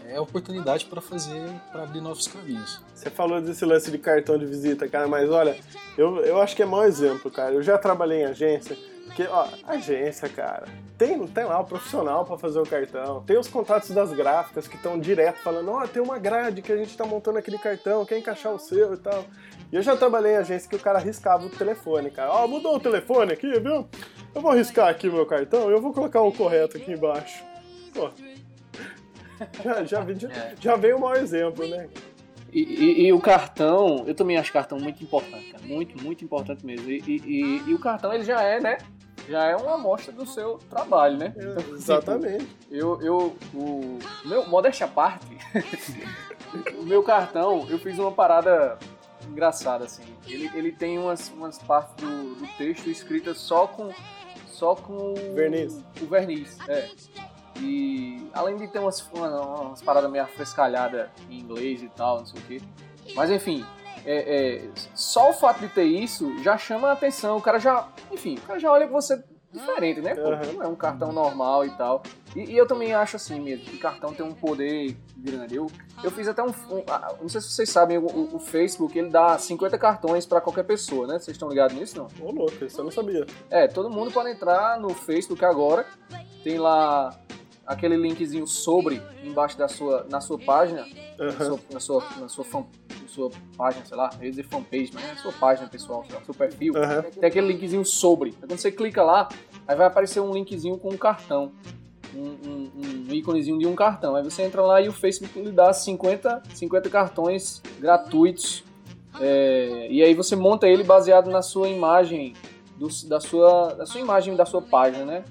é oportunidade para fazer, para abrir novos caminhos. Você falou desse lance de cartão de visita, cara, mas olha, eu, eu acho que é mau exemplo, cara. Eu já trabalhei em agência, que, ó, agência, cara, tem, tem lá o profissional para fazer o cartão, tem os contatos das gráficas que estão direto falando, ó, oh, tem uma grade que a gente tá montando aquele cartão, quer encaixar o seu e tal. E eu já trabalhei em agência que o cara riscava o telefone, cara. Ó, oh, mudou o telefone aqui, viu? Eu vou riscar aqui o meu cartão e eu vou colocar o correto aqui embaixo. Pô, já, já, já, é. já veio um mau exemplo, né? E, e, e, o cartão, eu também acho cartão muito importante, cara. Muito, muito importante mesmo. E, e, e, o cartão, ele já é, né? Já é uma amostra do seu trabalho, né? É, então, exatamente. Tipo, eu, eu, o meu, modéstia à parte, o meu cartão, eu fiz uma parada engraçada, assim. Ele, ele tem umas, umas partes do, do texto escritas só com, só com verniz. o verniz, é. E além de ter umas, umas paradas meio afrescalhadas em inglês e tal, não sei o que. Mas enfim, é, é, só o fato de ter isso já chama a atenção. O cara já, enfim, o cara já olha pra você diferente, né? Pô, não é um cartão normal e tal. E, e, eu também acho assim mesmo, que cartão tem um poder grande. Eu, eu fiz até um, um Não sei se vocês sabem, o, o, Facebook ele dá 50 cartões para qualquer pessoa, né? Vocês estão ligados nisso, não? Ô, louco, isso eu não sabia. É, todo mundo pode entrar no Facebook agora. Tem lá aquele linkzinho sobre embaixo da sua, na sua página, uhum. na, sua, na, sua, na, sua fan, sua página, sei lá, eu ia dizer fanpage, mas é sua página pessoal, sei lá, seu perfil, uhum. tem aquele linkzinho sobre. Aí quando você clica lá, aí vai aparecer um linkzinho com um cartão. Um, um, um, íconezinho de um cartão. Aí você entra lá e o Facebook lhe dá 50, 50 cartões gratuitos. É, e aí você monta ele baseado na sua imagem, do, da, sua, da sua imagem da sua página, né?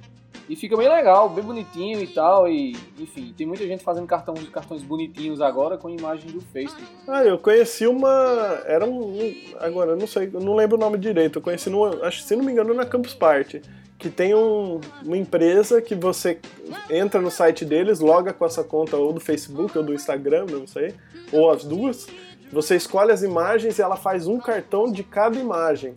E fica bem legal, bem bonitinho e tal. E, enfim, tem muita gente fazendo cartão, cartões bonitinhos agora com imagem do Facebook. Ah, eu conheci uma. Era um. Agora, eu não sei, eu não lembro o nome direito. Eu conheci, numa, acho, se não me engano, na Campus Party. Que tem um, uma empresa que você entra no site deles, loga com essa conta ou do Facebook ou do Instagram, não sei, ou as duas. Você escolhe as imagens e ela faz um cartão de cada imagem.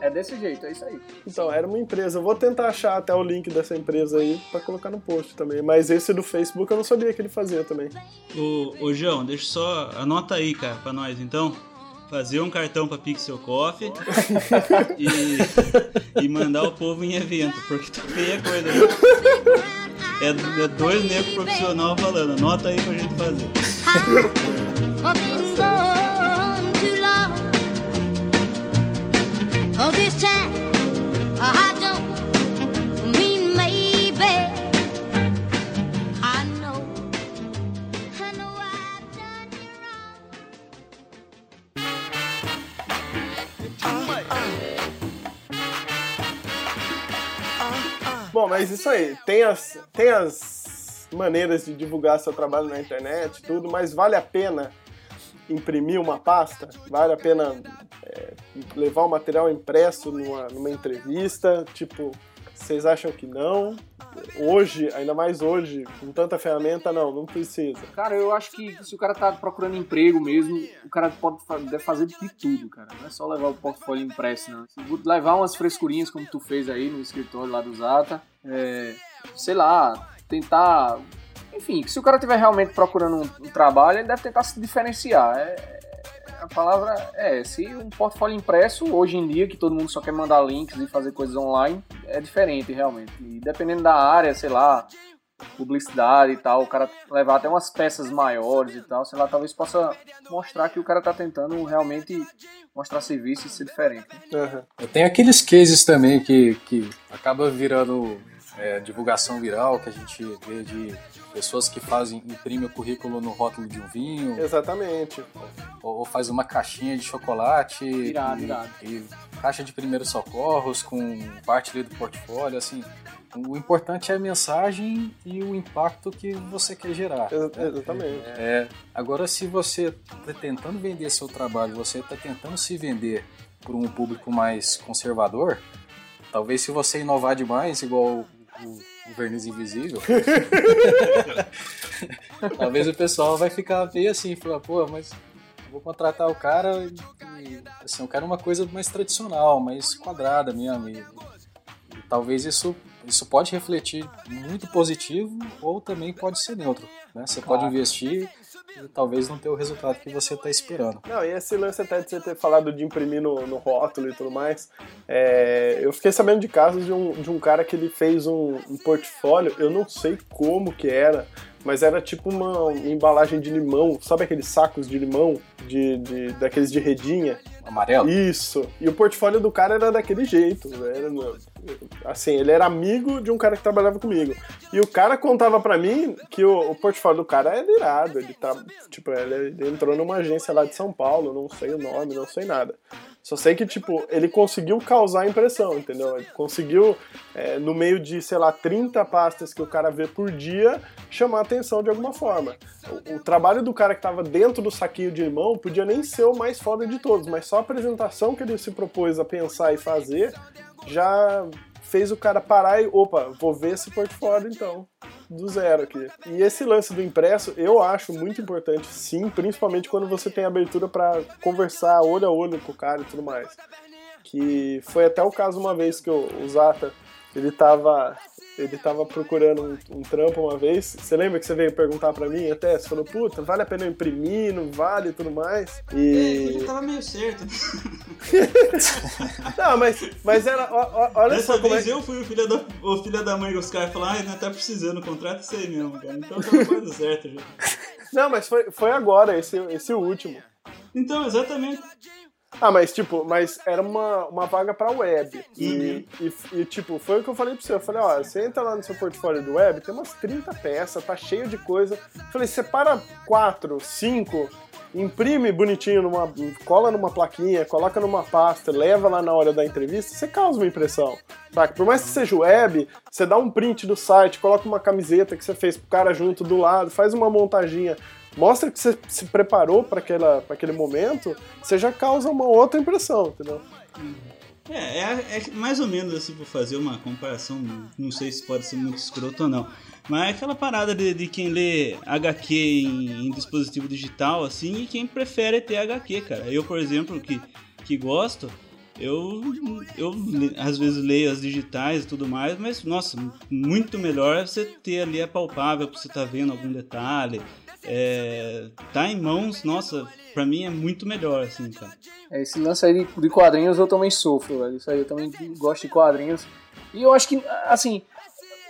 É desse jeito, é isso aí. Então, era uma empresa. Eu vou tentar achar até o link dessa empresa aí pra colocar no post também. Mas esse do Facebook eu não sabia que ele fazia também. Ô, ô João, deixa só. Anota aí, cara, pra nós então. Fazer um cartão pra Pixel Coffee e, e mandar o povo em evento, porque tá feia a coisa. Né? É, é dois negros profissionais falando, anota aí pra gente fazer. Don't. Bom, mas isso aí, tem as, tem as maneiras de divulgar seu trabalho na internet, tudo, mas vale a pena imprimir uma pasta? Vale a pena levar o material impresso numa, numa entrevista? Tipo, vocês acham que não? Hoje, ainda mais hoje, com tanta ferramenta, não, não precisa. Cara, eu acho que se o cara tá procurando emprego mesmo, o cara pode fazer de tudo, cara. Não é só levar o portfólio impresso, não. Levar umas frescurinhas como tu fez aí no escritório lá do Zata, é, sei lá, tentar enfim, se o cara estiver realmente procurando um, um, trabalho, ele deve tentar se diferenciar. É, a palavra é, se um portfólio impresso, hoje em dia, que todo mundo só quer mandar links e fazer coisas online, é diferente realmente. E dependendo da área, sei lá, publicidade e tal, o cara levar até umas peças maiores e tal, sei lá, talvez possa mostrar que o cara tá tentando realmente mostrar serviço e ser diferente. Uhum. Tenho aqueles cases também que, que acaba virando é, divulgação viral, que a gente vê de pessoas que fazem, imprimem o currículo no rótulo de um vinho. Exatamente. Ou, ou faz uma caixinha de chocolate. Irado, irado. E, caixa de primeiros socorros com parte do portfólio, assim. O importante é a mensagem e o impacto que você quer gerar. Né? Exatamente. É, agora, se você está tentando vender seu trabalho, você está tentando se vender para um público mais conservador, talvez se você inovar demais, igual o, o verniz invisível, talvez o pessoal vai ficar meio assim, falar, pô, mas vou contratar o cara e, assim, eu quero uma coisa mais tradicional, mais quadrada mesmo. E, e talvez isso, isso pode refletir muito positivo ou também pode ser neutro. Né? Você claro. pode investir e talvez não ter o resultado que você está esperando. Não, e esse lance até de você ter falado de imprimir no, no rótulo e tudo mais, é, eu fiquei sabendo de casos de um, de um cara que ele fez um, um portfólio, eu não sei como que era, mas era tipo uma embalagem de limão, sabe aqueles sacos de limão, de, de daqueles de redinha? Amarelo? Isso. E o portfólio do cara era daquele jeito. Era, assim, ele era amigo de um cara que trabalhava comigo. E o cara contava para mim que o, o, portfólio do cara era irado. Ele, tá, tipo, ele, ele entrou numa agência lá de São Paulo, não sei o nome, não sei nada. Só sei que, tipo, ele conseguiu causar impressão, entendeu? Ele conseguiu, é, no meio de, sei lá, 30 pastas que o cara vê por dia, chamar atenção de alguma forma. O, o trabalho do cara que tava dentro do saquinho de limão podia nem ser o mais foda de todos, mas só a apresentação que ele se propôs a pensar e fazer já fez o cara parar e, opa, vou ver esse portfólio então, do zero aqui. E esse lance do impresso eu acho muito importante, sim, principalmente quando você tem abertura para conversar olho a olho com o cara e tudo mais. Que foi até o caso uma vez que o, o Zata, ele tava ele tava procurando um, um, trampo uma vez. Você lembra que você veio perguntar pra mim até? Você falou, puta, vale a pena eu imprimir, não vale e tudo mais. E. É, já tava meio certo. não, mas, mas era. Ó, olha Dessa só como vez é... eu fui o filho, da, o filho da mãe dos caras falaram, ah, não tá precisando, contrato isso aí mesmo, cara. Então tá fazendo certo já. Não, mas foi, foi agora, esse, esse último. Então, exatamente. Ah, mas tipo, mas era uma, uma vaga pra web. E, uhum. e, e, tipo, foi o que eu falei pra você. Eu falei, ó, você entra lá no seu portfólio do web, tem umas 30 peças, tá cheio de coisa. Eu falei, separa quatro, cinco imprime bonitinho, numa, cola numa plaquinha, coloca numa pasta, leva lá na hora da entrevista, você causa uma impressão. Saca? Por mais que seja web, você dá um print do site, coloca uma camiseta que você fez pro cara junto do lado, faz uma montaginha, mostra que você se preparou para aquele momento, você já causa uma outra impressão, entendeu? É, é, é, mais ou menos assim, por fazer uma comparação, não sei se pode ser muito escroto ou não, mas é aquela parada de, de quem lê HQ em, em, dispositivo digital, assim, e quem prefere ter HQ, cara. Eu, por exemplo, que, que gosto, eu, eu às vezes leio as digitais e tudo mais, mas, nossa, muito melhor você ter ali a palpável, pra você tá vendo algum detalhe, é, tá em mãos, nossa, pra mim é muito melhor, assim, cara. É, esse lance aí de, quadrinhos eu também sofro, velho. Isso aí eu também gosto de quadrinhos. E eu acho que, assim,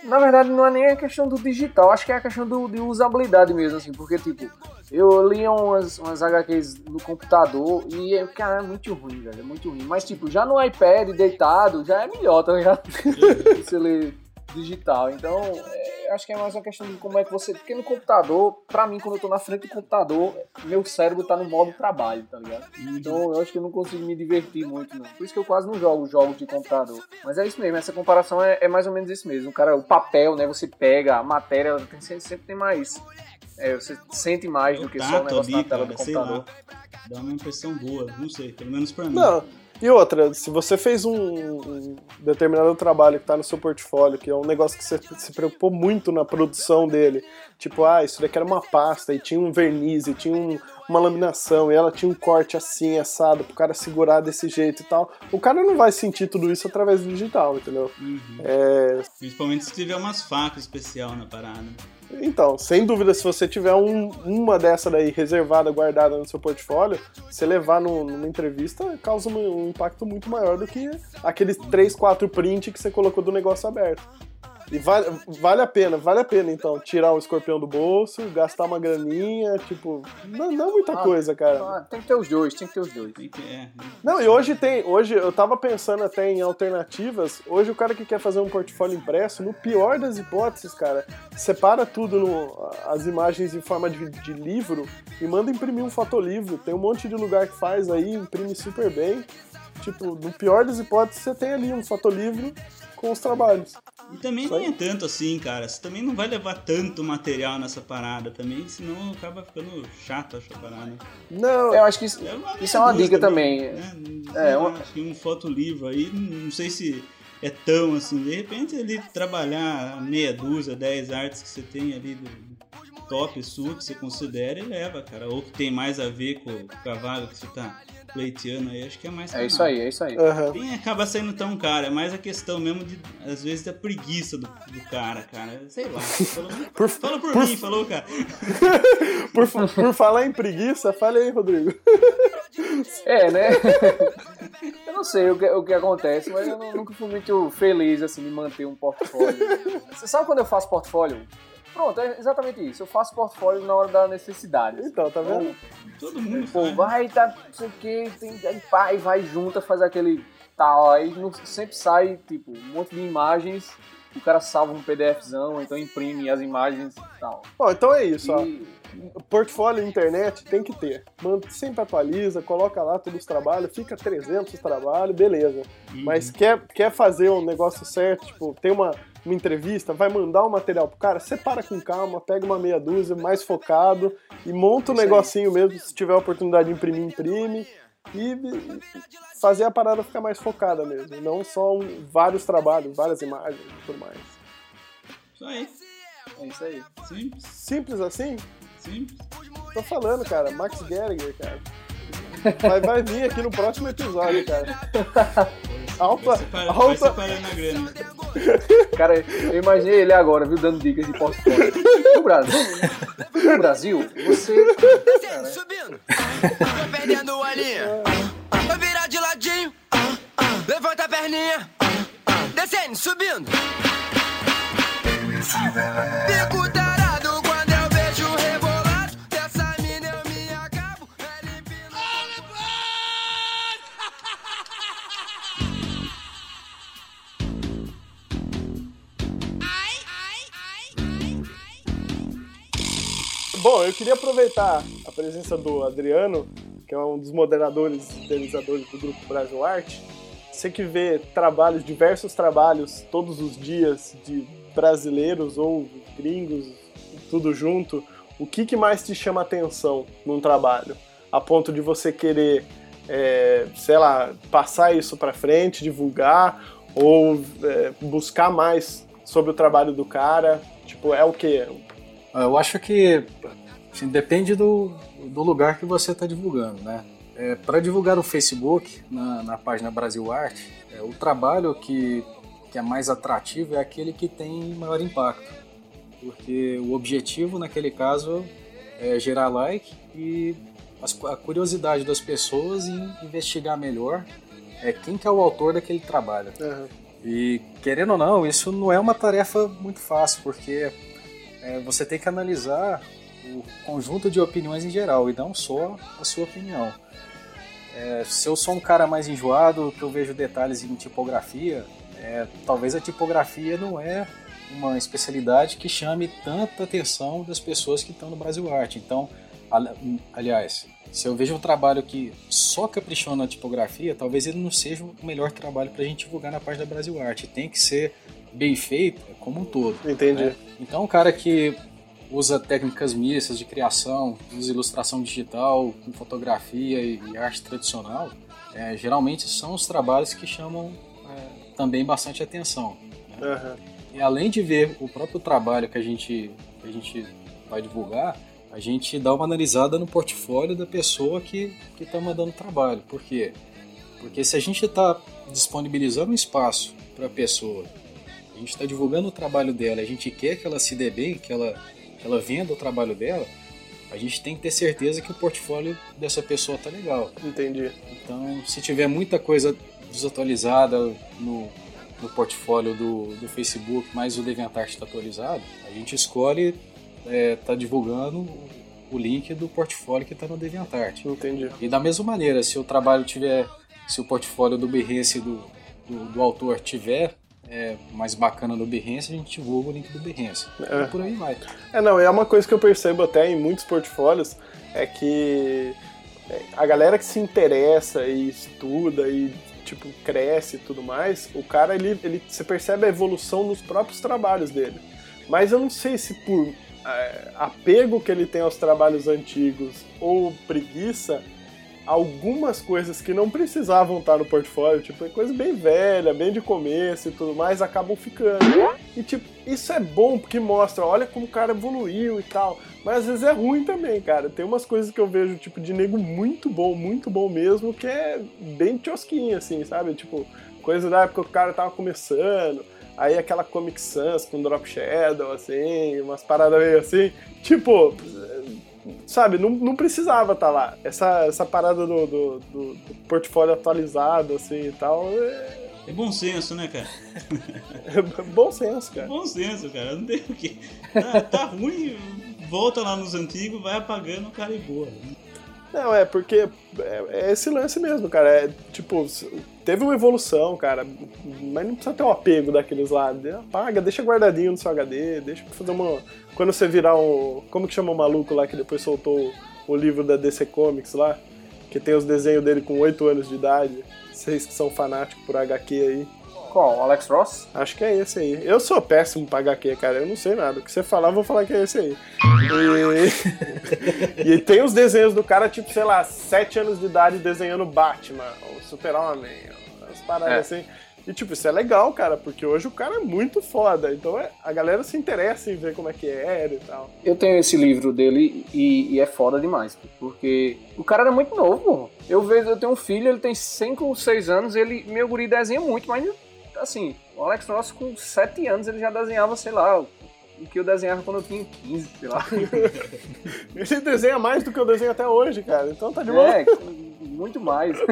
na verdade não é nem a questão do digital, acho que é a questão do, de usabilidade mesmo, assim, porque, tipo, eu li umas, umas HQs no computador e, cara, é muito ruim, velho, é muito ruim. Mas, tipo, já no iPad, deitado, já é melhor, tá ligado? Você lê digital. Então, é, acho que é mais uma questão de como é que você. Porque no computador, pra mim, quando eu tô na frente do computador, meu cérebro tá no modo trabalho, tá ligado? Então eu acho que eu não consigo me divertir muito, não. Por isso que eu quase não jogo jogos de computador. Mas é isso mesmo, essa comparação é, é mais ou menos isso mesmo. O cara, o papel, né? Você pega a matéria, tem, sempre tem mais. É, você sente mais do que só o negócio ali, na tela cara, do computador. Dá uma impressão boa, não sei, pelo menos pra mim. Não. E outra, se você fez um, um determinado trabalho que está no seu portfólio, que é um negócio que você se preocupou muito na produção dele, tipo, ah, isso daqui era uma pasta e tinha um verniz e tinha um, uma laminação e ela tinha um corte assim, assado, pro cara segurar desse jeito e tal, o cara não vai sentir tudo isso através do digital, entendeu? Uhum. É... Principalmente se tiver umas facas especial na parada. Então, sem dúvida, se você tiver um, uma dessa daí reservada, guardada no seu portfólio, você levar no, numa entrevista causa um, um impacto muito maior do que aqueles 3, 4 print que você colocou do negócio aberto. E vale, vale a pena, vale a pena, então, tirar o escorpião do bolso, gastar uma graninha, tipo, não, não muita ah, coisa, cara. Ah, tem que ter os dois, tem que ter os dois. É. Não, e hoje tem, hoje eu tava pensando até em alternativas, hoje o cara que quer fazer um portfólio impresso, no pior das hipóteses, cara, separa tudo, no, as imagens em forma de, de livro e manda imprimir um fotolivro, tem um monte de lugar que faz aí, imprime super bem, tipo, no pior das hipóteses você tem ali um fotolivro com os trabalhos. E também nem é tanto assim, cara. Você também não vai levar tanto material nessa parada também, senão acaba ficando chato essa parada. Não, eu acho que isso, é, isso é uma dica também. também. Né? É, uma... Acho que um fotolivro aí, não sei se é tão assim. De repente ele trabalhar meia dúzia, dez artes que você tem ali do top sua que você considera e leva, cara. Ou que tem mais a ver com o cavalo que você tá pleiteando aí, acho que é mais É isso aí, é isso aí. Uhum. Nem acaba sendo tão caro, é mais a questão mesmo de, às vezes, da preguiça do, do cara, cara. Sei lá. Falou, por, fala por, por mim, falou, cara. por, por falar em preguiça, fale aí, Rodrigo. É, né? Eu não sei o que, o que acontece, mas eu nunca fui muito feliz assim de manter um portfólio. Você sabe quando eu faço portfólio? Pronto, é exatamente isso. Eu faço portfólio na hora da necessidade. Então, tá vendo? Todo mundo Pô, vai, tá, não sei o que, tem, aí vai, vai junta, faz aquele tal. Aí sempre sai, tipo, um monte de imagens, o cara salva um PDFzão, então imprime as imagens e tal. Bom, então é isso, e... ó portfólio internet tem que ter. Sempre atualiza, coloca lá todos os trabalhos, fica 300 trabalhos, beleza. Uhum. Mas quer, quer fazer um negócio certo, tipo, tem uma, uma entrevista, vai mandar o um material pro cara, separa com calma, pega uma meia dúzia, mais focado, e monta o um negocinho mesmo, se tiver a oportunidade de imprimir, imprime. E fazer a parada ficar mais focada mesmo, não só um, vários trabalhos, várias imagens e tudo mais. Isso aí. É isso aí. Simples. Simples assim? Simples. Tô falando, cara. Max Gallagher, cara. Vai, vai vir aqui no próximo episódio, cara. Alta, vai alta... Cara, eu imaginei ele agora, viu, dando dicas de portfólio. No Brasil, no Brasil, você... Descendo, subindo, tô perdendo a linha. Vou virar de ladinho, levanta a perninha. Descendo, subindo. Fico Bom, eu queria aproveitar a presença do Adriano, que é um dos moderadores e idealizadores do Grupo Brasil Arte. Você que vê trabalhos, diversos trabalhos todos os dias de brasileiros ou gringos, tudo junto, o que, que mais te chama atenção num trabalho? A ponto de você querer, é, sei lá, passar isso para frente, divulgar ou é, buscar mais sobre o trabalho do cara? Tipo, é o que? Eu acho que assim, depende do, do lugar que você está divulgando, né? É, para divulgar o Facebook na, na página Brasil Arte, é, o trabalho que, que é mais atrativo é aquele que tem maior impacto, porque o objetivo naquele caso é gerar like e a curiosidade das pessoas em investigar melhor é quem que é o autor daquele trabalho. Uhum. E querendo ou não, isso não é uma tarefa muito fácil, porque é, você tem que analisar o conjunto de opiniões em geral e não só a sua opinião. É, se eu sou um cara mais enjoado, que eu vejo detalhes em tipografia, é, talvez a tipografia não é uma especialidade que chame tanta atenção das pessoas que estão no Brasil Arte. Então, aliás, se eu vejo um trabalho que só caprichou na tipografia, talvez ele não seja o melhor trabalho para a gente divulgar na página Brasil Arte. Tem que ser bem feito como um todo. Entendi. Né? Então, um cara que usa técnicas mistas de criação, usa ilustração digital, com fotografia e, arte tradicional, é, geralmente são os trabalhos que chamam é, também bastante atenção. Né? Uhum. E além de ver o próprio trabalho que a gente, que a gente vai divulgar, a gente dá uma analisada no portfólio da pessoa que está mandando trabalho. Por quê? Porque se a gente está disponibilizando um espaço para a pessoa, a gente está divulgando o trabalho dela, a gente quer que ela se dê bem, que ela ela venda o trabalho dela, a gente tem que ter certeza que o portfólio dessa pessoa tá legal. Entendi. Então, se tiver muita coisa desatualizada no, no portfólio do, do Facebook, mas o DeviantArt está atualizado, a gente escolhe é, tá divulgando o link do portfólio que está no DeviantArt. Entendi. E da mesma maneira, se o trabalho tiver, se o portfólio do Behance do, do, do autor tiver é, mais bacana do Behance, a gente divulga o link do Behance. É. E por aí vai. É, não, é uma coisa que eu percebo até em muitos portfólios, é que é, a galera que se interessa e estuda e tipo cresce e tudo mais, o cara ele, ele você percebe a evolução nos próprios trabalhos dele. Mas eu não sei se por é, apego que ele tem aos trabalhos antigos ou preguiça, algumas coisas que não precisavam estar no portfólio, tipo, é coisa bem velha, bem de começo e tudo mais, acabam ficando. E, tipo, isso é bom porque mostra, olha como o cara evoluiu e tal. Mas às vezes é ruim também, cara. Tem umas coisas que eu vejo, tipo, de nego muito bom, muito bom mesmo, que é bem tiosquinho, assim, sabe? Tipo, coisa da época que o cara tava começando. Aí aquela Comic Sans com Drop Shadow, assim, umas paradas meio assim. Tipo, sabe, não, não precisava estar tá lá. Essa, essa parada do, do, do, do portfólio atualizado, assim e tal. É... é bom senso, né, cara? É bom senso, cara. É bom senso, cara. Não tem o que. Tá, tá ruim, volta lá nos antigos, vai apagando, o cara e boa. Não, é porque é, é, esse lance mesmo, cara. É tipo, teve uma evolução, cara, mas não precisa ter um apego daqueles lá. Apaga, deixa guardadinho no seu HD, deixa pra fazer uma. Quando você virar um. Como que chama o maluco lá que depois soltou o livro da DC Comics lá? Que tem os desenhos dele com 8 anos de idade. Vocês que são fanáticos por HQ aí. Qual? Alex Ross? Acho que é esse aí. Eu sou péssimo pra HQ, cara. Eu não sei nada. O que você falar, eu vou falar que é esse aí. E, e tem os desenhos do cara, tipo, sei lá, 7 anos de idade desenhando Batman, ou Super-Homem, as paradas é. assim. E, tipo, isso é legal, cara, porque hoje o cara é muito foda. Então é, a galera se interessa em ver como é que era e tal. Eu tenho esse livro dele e, e é foda demais. Porque o cara era muito novo, Eu vejo, eu tenho um filho, ele tem 5 ou 6 anos, ele, meu guri desenha muito, mas assim, o Alex Ross com 7 anos ele já desenhava, sei lá, o que eu desenhava quando eu tinha 15, sei lá. ele desenha mais do que eu desenho até hoje, cara. Então tá de boa. É, muito mais.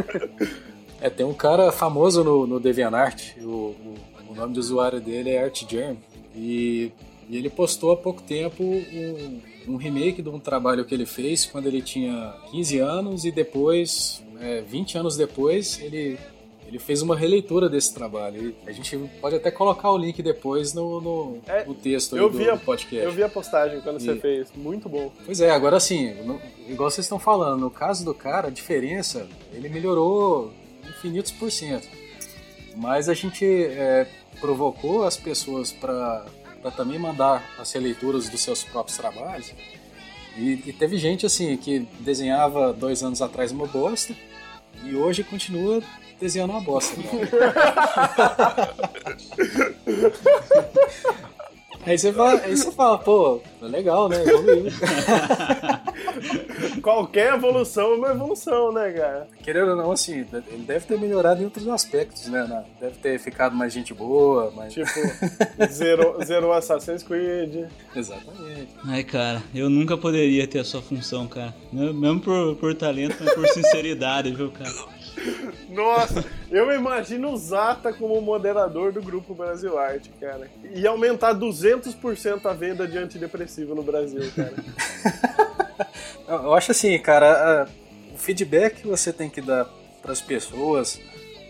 É, tem um cara famoso no, no DeviantArt, o, o, o nome do usuário dele é ArtGerm, e, e ele postou há pouco tempo um, um, remake de um trabalho que ele fez quando ele tinha 15 anos e depois, é, 20 anos depois, ele ele fez uma releitura desse trabalho. A gente pode até colocar o link depois no, no, É, no texto eu do, vi a- do podcast. Eu vi a postagem quando você E- fez. Muito bom. Pois é, agora assim, no- igual vocês estão falando, no caso do cara, a diferença, ele melhorou infinitos por cento. Mas a gente é, provocou as pessoas para também mandar as releituras dos seus próprios trabalhos. E, e teve gente assim que desenhava dois anos atrás uma bosta e hoje continua desenhando uma bosta. Aí você fala, aí você fala, pô, é legal, né? Evoluiu. Qualquer evolução é uma evolução, né, cara? Querendo ou não, assim, ele deve ter melhorado em outros aspectos, né? Deve ter ficado mais gente boa, mais. Tipo, zerou, zerou Assassin's Creed. Exatamente. Ai, cara, eu nunca poderia ter a sua função, cara. Mesmo mesmo por, por talento, mas por sinceridade, viu, cara? Nossa, eu imagino o Zata como moderador do grupo Brasil Arte, cara. E aumentar 200% a venda de antidepressivo no Brasil, cara. Eu acho assim, cara, a- o feedback que você tem que dar para as pessoas,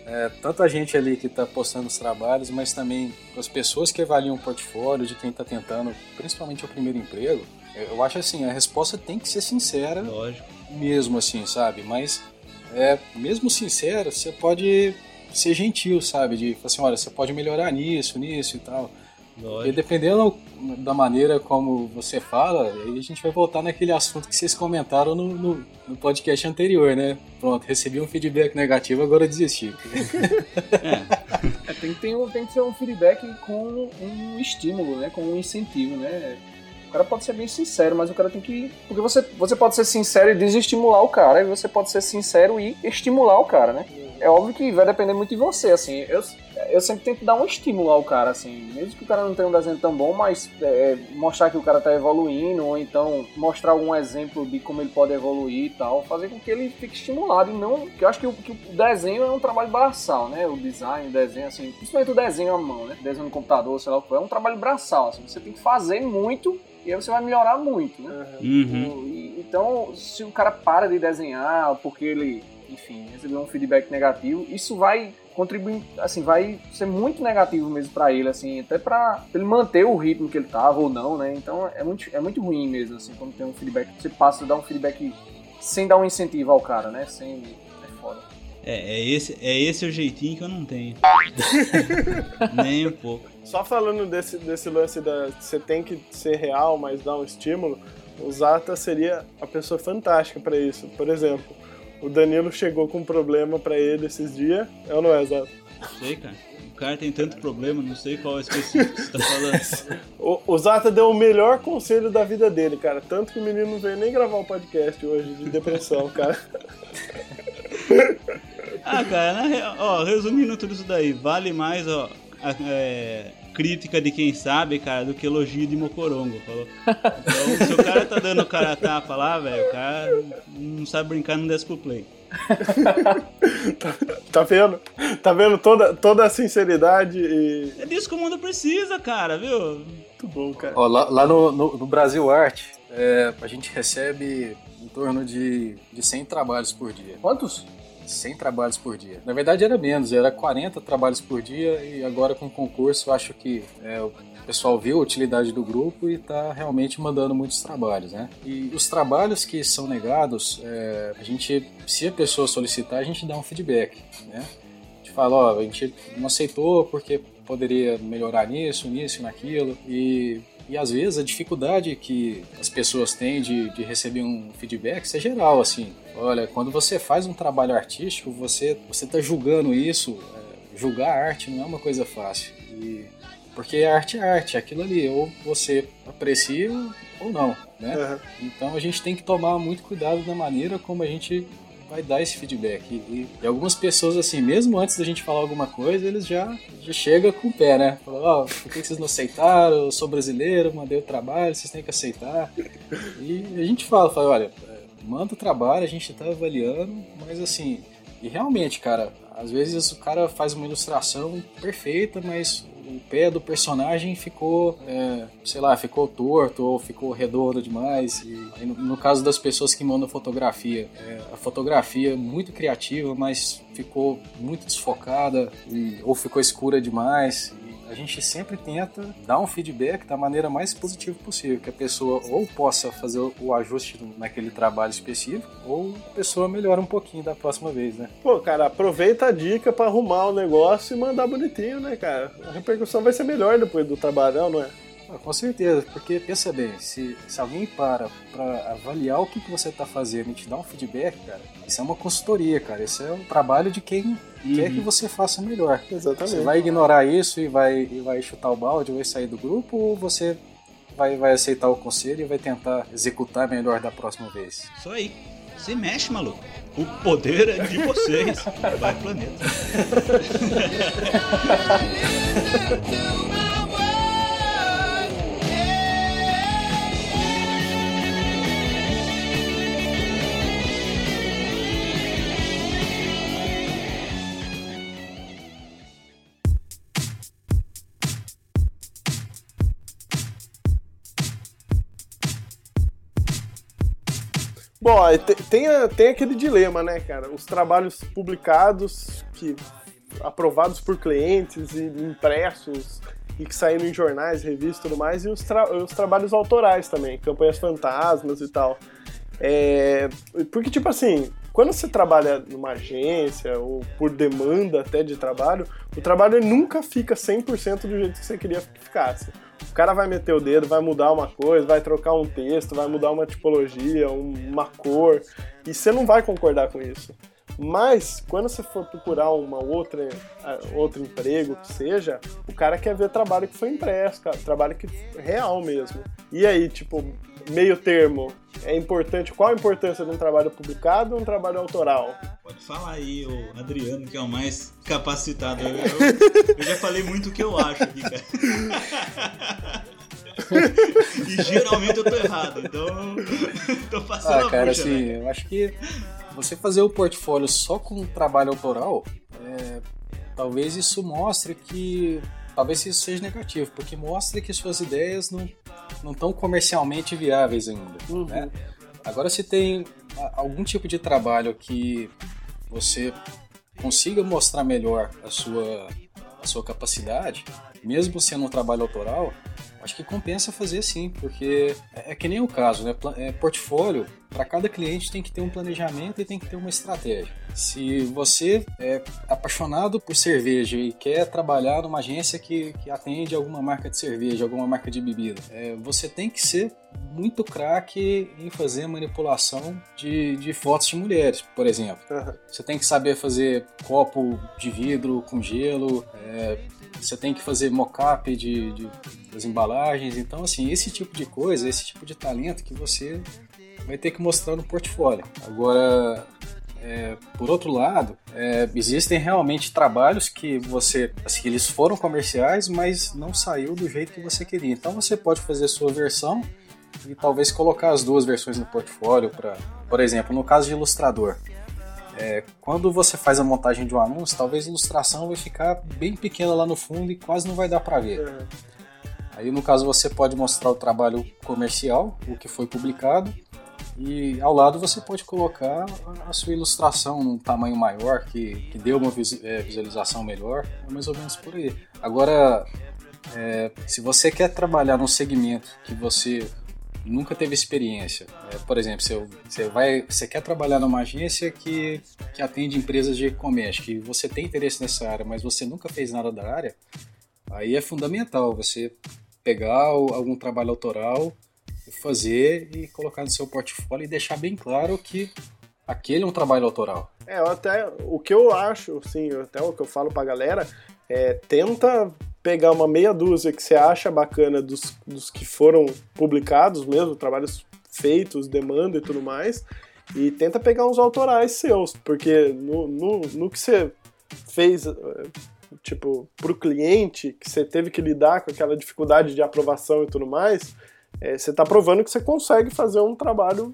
é, tanto a gente ali que está postando os trabalhos, mas também as pessoas que avaliam o portfólio de quem está tentando, principalmente o primeiro emprego, eu eu acho assim, a resposta tem que ser sincera Lógico. mesmo assim, sabe? Mas é, mesmo sincero, você pode ser gentil, sabe? De falar assim, olha, você pode melhorar nisso, nisso e tal. Lógico. dependendo da maneira como você fala, aí a gente vai voltar naquele assunto que vocês comentaram no, no, no podcast anterior, né? Pronto, recebi um feedback negativo, agora desisti. É, tem, que ter um- tem que ser um feedback com um estímulo, né? Com um incentivo, né? Cara pode ser bem sincero, mas o cara tem que. Porque você, você pode ser sincero e desestimular o cara, e você pode ser sincero e estimular o cara, né? É óbvio que vai depender muito de você, assim. Eu, eu sempre tento dar um estímulo ao cara, assim. Mesmo que o cara não tenha um desenho tão bom, mas é, mostrar que o cara tá evoluindo, ou então mostrar algum exemplo de como ele pode evoluir e tal. Fazer com que ele fique estimulado e não. Porque eu acho que o, que o desenho é um trabalho braçal, né? O design, o desenho, assim. Principalmente o desenho à mão, né? Desenho no computador, sei lá o que. É um trabalho braçal, assim. Você tem que fazer muito e aí você vai melhorar muito, né? Uhum. E- Então, se o cara para de desenhar porque ele, enfim, recebeu um feedback negativo, isso vai contribuir, assim, vai ser muito negativo mesmo pra ele, assim, até pra ele manter o ritmo que ele tava ou não, né? Então é muito, é muito ruim mesmo, assim, quando tem um feedback, você passa a dar um feedback sem dar um incentivo ao cara, né? Sem. É foda. É, é esse, é esse o jeitinho que eu não tenho. Nem um pouco. Só falando desse, desse lance da você tem que ser real, mas dar um estímulo, o Zata seria a pessoa fantástica pra isso. Por exemplo, o Danilo chegou com um problema pra ele esses dias. É ou não é, Zata? Não sei, cara. O cara tem tanto problema, não sei qual é o específico que você tá falando. O, o Zata deu o melhor conselho da vida dele, cara. Tanto que o menino não veio nem gravar o podcast hoje de depressão, cara. Ah, cara, na real, ó, resumindo tudo isso daí, vale mais, ó, é, crítica de quem sabe, cara, do que elogio de Mocorongo, falou? Então, se o cara tá dando o cara a tapa lá, velho, o cara não sabe brincar no Desk Play. Tá vendo? Tá vendo toda, toda a sinceridade e. É disso que o mundo precisa, cara, viu? Muito bom, cara. Ó, lá lá no, no- no Brasil Arte, é, a gente recebe em torno de, de 100 trabalhos por dia. Quantos? 100 trabalhos por dia. Na verdade era menos, era 40 trabalhos por dia e agora com o concurso acho que é, o pessoal viu a utilidade do grupo e está realmente mandando muitos trabalhos, né? E os trabalhos que são negados, é, a gente, se a pessoa solicitar, a gente dá um feedback, né? A gente fala, ó, a gente não aceitou porque poderia melhorar nisso, nisso naquilo e e às vezes a dificuldade que as pessoas têm de, de receber um feedback isso é geral, assim. Olha, quando você faz um trabalho artístico, você você está julgando isso. é, julgar a arte não é uma coisa fácil. E, porque a arte é arte, é aquilo ali. Ou você aprecia ou não, né? Aham. Então a gente tem que tomar muito cuidado na maneira como a gente vai dar esse feedback. E, e- algumas pessoas, assim, mesmo antes da gente falar alguma coisa, eles já, já chegam com o pé, né? Falam, ó, por que vocês não aceitaram? Eu sou brasileiro, mandei o trabalho, vocês têm que aceitar. E a gente fala, fala, olha, é, manda o trabalho, a gente tá avaliando, mas assim, e realmente, cara, às vezes o cara faz uma ilustração perfeita, mas o pé do personagem ficou, é, sei lá, ficou torto ou ficou redondo demais. E, no, no, caso das pessoas que mandam fotografia, é, a fotografia é muito criativa, mas ficou muito desfocada e, ou ficou escura demais a gente sempre tenta dar um feedback da maneira mais positiva possível, que a pessoa ou possa fazer o ajuste naquele trabalho específico, ou a pessoa melhora um pouquinho da próxima vez, né? Pô, cara, aproveita a dica para arrumar o negócio e mandar bonitinho, né, cara? A repercussão vai ser melhor depois do trabalhão, não é? Ah, com certeza, porque pensa bem, se, se alguém para para avaliar o que, que você está fazendo e te dar um feedback, cara, isso é uma consultoria, cara. Isso é um trabalho de quem uhum. quer que você faça melhor. Exatamente. Você vai ignorar isso e vai, e vai chutar o balde, vai sair do grupo, ou você vai, vai aceitar o conselho e vai tentar executar melhor da próxima vez? Isso aí. Se mexe, maluco. O poder é de vocês. Vai, planeta. Bom, tem, tem aquele dilema, né, cara? Os trabalhos publicados, que aprovados por clientes e impressos e que saíram em jornais, revistas e tudo mais, e os, tra os trabalhos autorais também, campanhas fantasmas e tal. É, porque, tipo assim, quando você trabalha numa agência ou por demanda até de trabalho, o trabalho nunca fica 100% do jeito que você queria que ficasse. O cara vai meter o dedo, vai mudar uma coisa, vai trocar um texto, vai mudar uma tipologia, uma cor, e você não vai concordar com isso. Mas, quando você for procurar uma outra, outro emprego que seja, o cara quer ver trabalho que foi impresso, cara, trabalho que real mesmo. E aí, tipo, meio termo, é importante, qual a importância de um trabalho publicado ou um trabalho autoral? Pode falar aí, o Adriano, que é o mais capacitado. Eu, eu, eu já falei muito o que eu acho aqui, cara. e geralmente eu tô errado, então tô passando ah, cara, assim, né? eu acho que você fazer o portfólio só com trabalho autoral, é, talvez isso mostre que talvez isso seja negativo, porque mostra que suas ideias não não estão comercialmente viáveis ainda. Uhum. Né? Agora, se tem algum tipo de trabalho que você consiga mostrar melhor a sua, a sua capacidade, mesmo sendo um trabalho autoral, acho que compensa fazer sim, porque é, é que nem o caso, né? É, portfólio, para cada cliente tem que ter um planejamento e tem que ter uma estratégia. Se você é apaixonado por cerveja e quer trabalhar numa agência que, que atende alguma marca de cerveja, alguma marca de bebida, é, você tem que ser muito craque em fazer manipulação de, de fotos de mulheres, por exemplo. Uhum. Você tem que saber fazer copo de vidro com gelo, é, você tem que fazer mock-up de, de, das embalagens. Então, assim, esse tipo de coisa, esse tipo de talento que você vai ter que mostrar no portfólio. Agora, é, por outro lado, é, existem realmente trabalhos que você, assim, eles foram comerciais, mas não saiu do jeito que você queria. Então, você pode fazer a sua versão e talvez colocar as duas versões no portfólio para, por exemplo, no caso de ilustrador. É, quando você faz a montagem de um anúncio, talvez a ilustração vai ficar bem pequena lá no fundo e quase não vai dar para ver. Uhum. Aí no caso você pode mostrar o trabalho comercial, o que foi publicado, e ao lado você pode colocar a sua ilustração num tamanho maior, que, que dê uma é, visualização melhor, é mais ou menos por aí. Agora, é, se você quer trabalhar num segmento que você nunca teve experiência. É, por exemplo, você, você, vai, você quer trabalhar numa agência que, que atende empresas de e-commerce, que você tem interesse nessa área, mas você nunca fez nada da área, aí é fundamental você pegar algum trabalho autoral, fazer e colocar no seu portfólio e deixar bem claro que aquele é um trabalho autoral. É, até o que eu acho, sim, até o que eu falo pra galera, é tenta pegar uma meia dúzia que você acha bacana dos, dos que foram publicados mesmo, trabalhos feitos, demanda e tudo mais, e tenta pegar uns autorais seus, porque no, no, no que você fez, eh, tipo, pro cliente, que você teve que lidar com aquela dificuldade de aprovação e tudo mais, é, você está provando que você consegue fazer um trabalho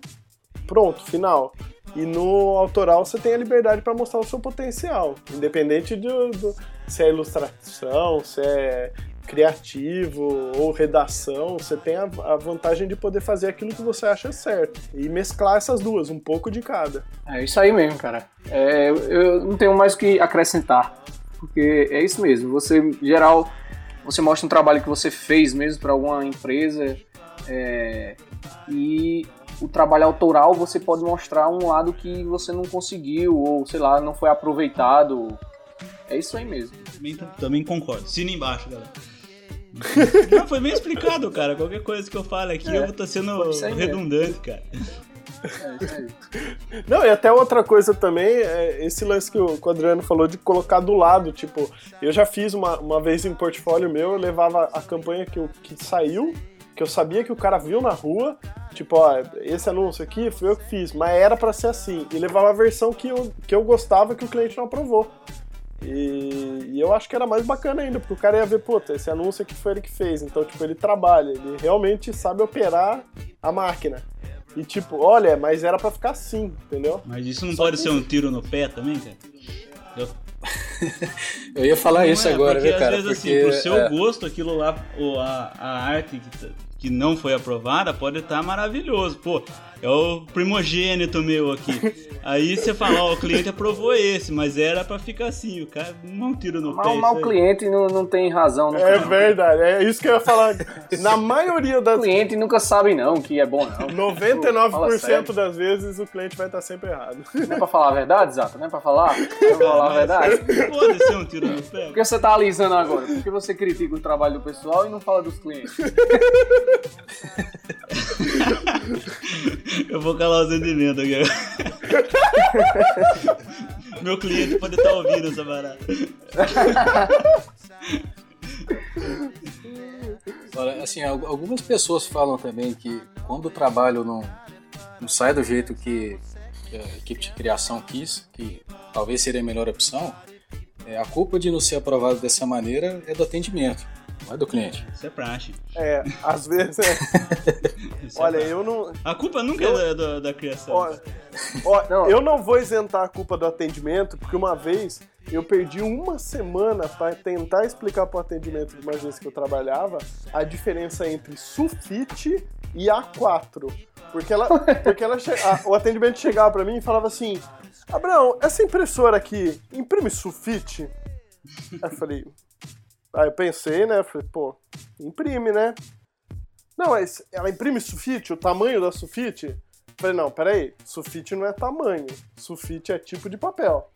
pronto, final. E no autoral você tem a liberdade para mostrar o seu potencial, independente do, do, se é ilustração, se é criativo ou redação, você tem a, a, vantagem de poder fazer aquilo que você acha certo e mesclar essas duas, um pouco de cada. É isso aí mesmo, cara. É, eu não tenho mais o que acrescentar, porque é isso mesmo. Você, em geral, você mostra um trabalho que você fez mesmo para alguma empresa é, e o trabalho autoral você pode mostrar um lado que você não conseguiu ou sei lá não foi aproveitado é isso aí mesmo também, também concordo Sino embaixo galera não, foi bem explicado, cara. Qualquer coisa que eu fale aqui, é, eu vou estar sendo redundante, cara. É. Não, e até outra coisa também, é esse lance que o, que o Adriano falou de colocar do lado, tipo, eu já fiz uma, uma vez em portfólio meu, eu levava a campanha que, eu, que saiu, que eu sabia que o cara viu na rua, tipo, ó, esse anúncio aqui foi eu que fiz, mas era para ser assim, e levava a versão que eu, que eu gostava que o cliente não aprovou. E, e, eu acho que era mais bacana ainda, porque o cara ia ver, puta, esse anúncio aqui foi ele que fez. Então, tipo, ele trabalha, ele realmente sabe operar a máquina. E tipo, olha, mas era para ficar assim, entendeu? Mas isso não Só pode que... ser um tiro no pé também, cara? Eu, eu ia falar não isso é, agora, viu, cara? Às vezes, porque, assim, pro seu é... gosto, aquilo lá, a, a arte que, que não foi aprovada pode estar maravilhoso. Pô, é o primogênito meu aqui. Aí você fala, ó, o cliente aprovou esse, mas era pra ficar assim, o cara não tira no mal, pé. Mas o cliente não, não tem razão. é verdade, é isso que eu ia falar. Na maioria das... O cliente nunca sabe não que é bom não. 99% das vezes o cliente vai estar sempre errado. Não é pra falar a verdade, Exato? Não é pra falar? Não é pra falar a verdade? Pode ser um tiro no pé. Por que você tá alisando agora? Por que você critica o trabalho do pessoal e não fala dos clientes? eu vou calar o sentimento aqui. Meu cliente pode estar ouvindo essa barata. Olha, assim, algumas pessoas falam também que quando o trabalho não, não sai do jeito que a equipe de criação quis, que talvez seria a melhor opção, é, a culpa de não ser aprovado dessa maneira é do atendimento. É do cliente. Isso é praxe. É, às vezes é. é olha, eu não. A culpa nunca eu... é da, da, criação. Olha, olha não. eu não vou isentar a culpa do atendimento, porque uma vez eu perdi uma semana para tentar explicar para o atendimento de uma agência que eu trabalhava a diferença entre sulfite e A4. Porque ela, porque ela a, o atendimento chegava para mim e falava assim: Abraão, essa impressora aqui imprime sulfite? Aí eu falei, Aí eu pensei, né? Falei, pô, imprime, né? Não, mas ela imprime sulfite, o tamanho da sulfite? Falei, não, peraí, sulfite não é tamanho, sulfite é tipo de papel.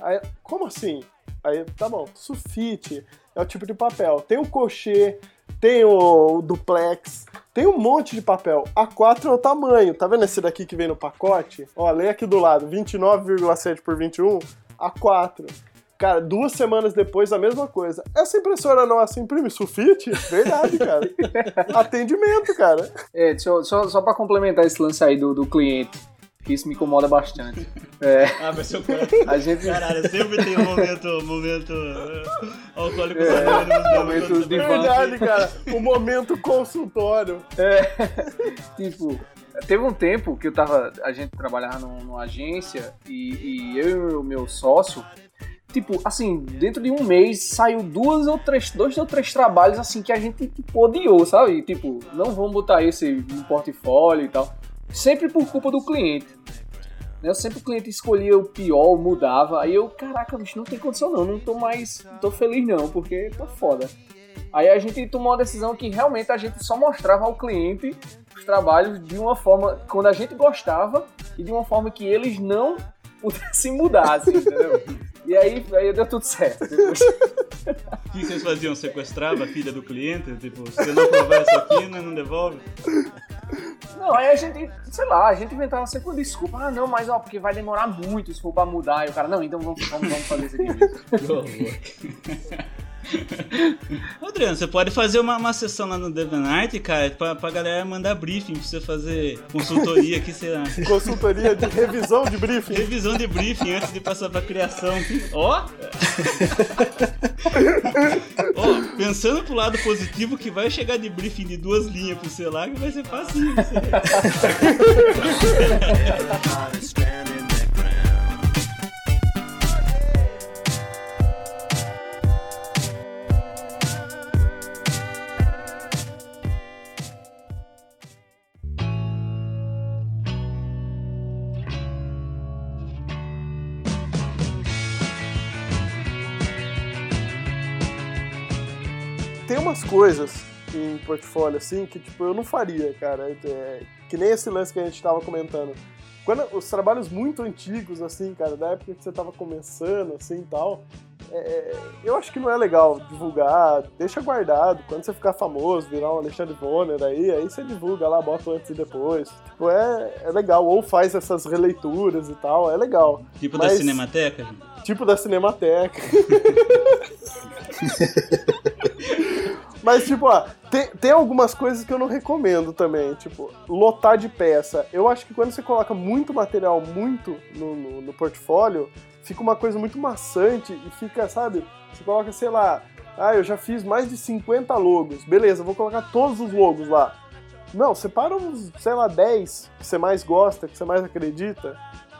Aí, como assim? Aí, tá bom, sulfite é o tipo de papel. Tem o cochê, tem o duplex, tem um monte de papel. A4 é o tamanho, tá vendo esse daqui que vem no pacote? Ó, lê aqui do lado, 29,7 por 21, A4. Cara, duas semanas depois, a mesma coisa. Essa impressora nossa imprime sulfite? Verdade, cara. Atendimento, cara. É, só, só, só pra complementar esse lance aí do, do cliente, que isso me incomoda bastante. É, ah, mas seu a gente... Caralho, sempre tem um momento, momento uh, alcoólico é, momento de Verdade, cara. O momento consultório. É, tipo, teve um tempo que eu tava, a gente trabalhava numa agência e, e eu e o meu sócio, tipo, assim, dentro de um mês saiu duas ou três, dois ou três trabalhos assim que a gente tipo, odiou, sabe? Tipo, não vamos botar esse no portfólio e tal. Sempre por culpa do cliente. Né? Sempre o cliente escolhia o pior, mudava. Aí eu, caraca, bicho, não tem condição não, não tô mais. Não tô feliz não, porque tá foda. Aí a gente tomou uma decisão que realmente a gente só mostrava ao cliente os trabalhos de uma forma, quando a gente gostava, e de uma forma que eles não pudessem mudar, assim, entendeu? E aí, aí deu tudo certo. O que vocês faziam? Sequestrava a filha do cliente? Tipo, se você não provar isso aqui, né, não devolve? Não, aí a gente, sei lá, a gente inventava sempre uma desculpa. Ah, não, mas ó, porque vai demorar muito se for pra mudar. E o cara, não, então vamos, vamos, vamos fazer isso aqui mesmo. Adriano, você pode fazer uma, uma sessão lá no DeviantArt, cara, pra, pra galera mandar briefing, pra você fazer consultoria aqui, sei lá. Consultoria de revisão de briefing. Revisão de briefing antes de passar pra criação. Ó! Ó, pensando pro lado positivo que vai chegar de briefing de duas linhas pro você lá, que vai ser fácil. Tem umas coisas em portfólio assim que tipo eu não faria, cara. É, que nem esse lance que a gente tava comentando. Quando os trabalhos muito antigos assim, cara, da época que você tava começando assim e tal, é, é, eu acho que não é legal divulgar, deixa guardado. Quando você ficar famoso, virar um Alexandre Bonner aí, aí você divulga lá, bota antes e depois. Tipo, é, é legal. Ou faz essas releituras e tal, é legal. Tipo Mas- da Cinemateca? Tipo da Cinemateca. Mas, tipo, ó, tem, tem algumas coisas que eu não recomendo também. Tipo, lotar de peça. Eu acho que quando você coloca muito material, muito no, no, no portfólio, fica uma coisa muito maçante e fica, sabe? Você coloca, sei lá, ah, eu já fiz mais de 50 logos. Beleza, vou colocar todos os logos lá. Não, separa uns, sei lá, 10 que você mais gosta, que você mais acredita.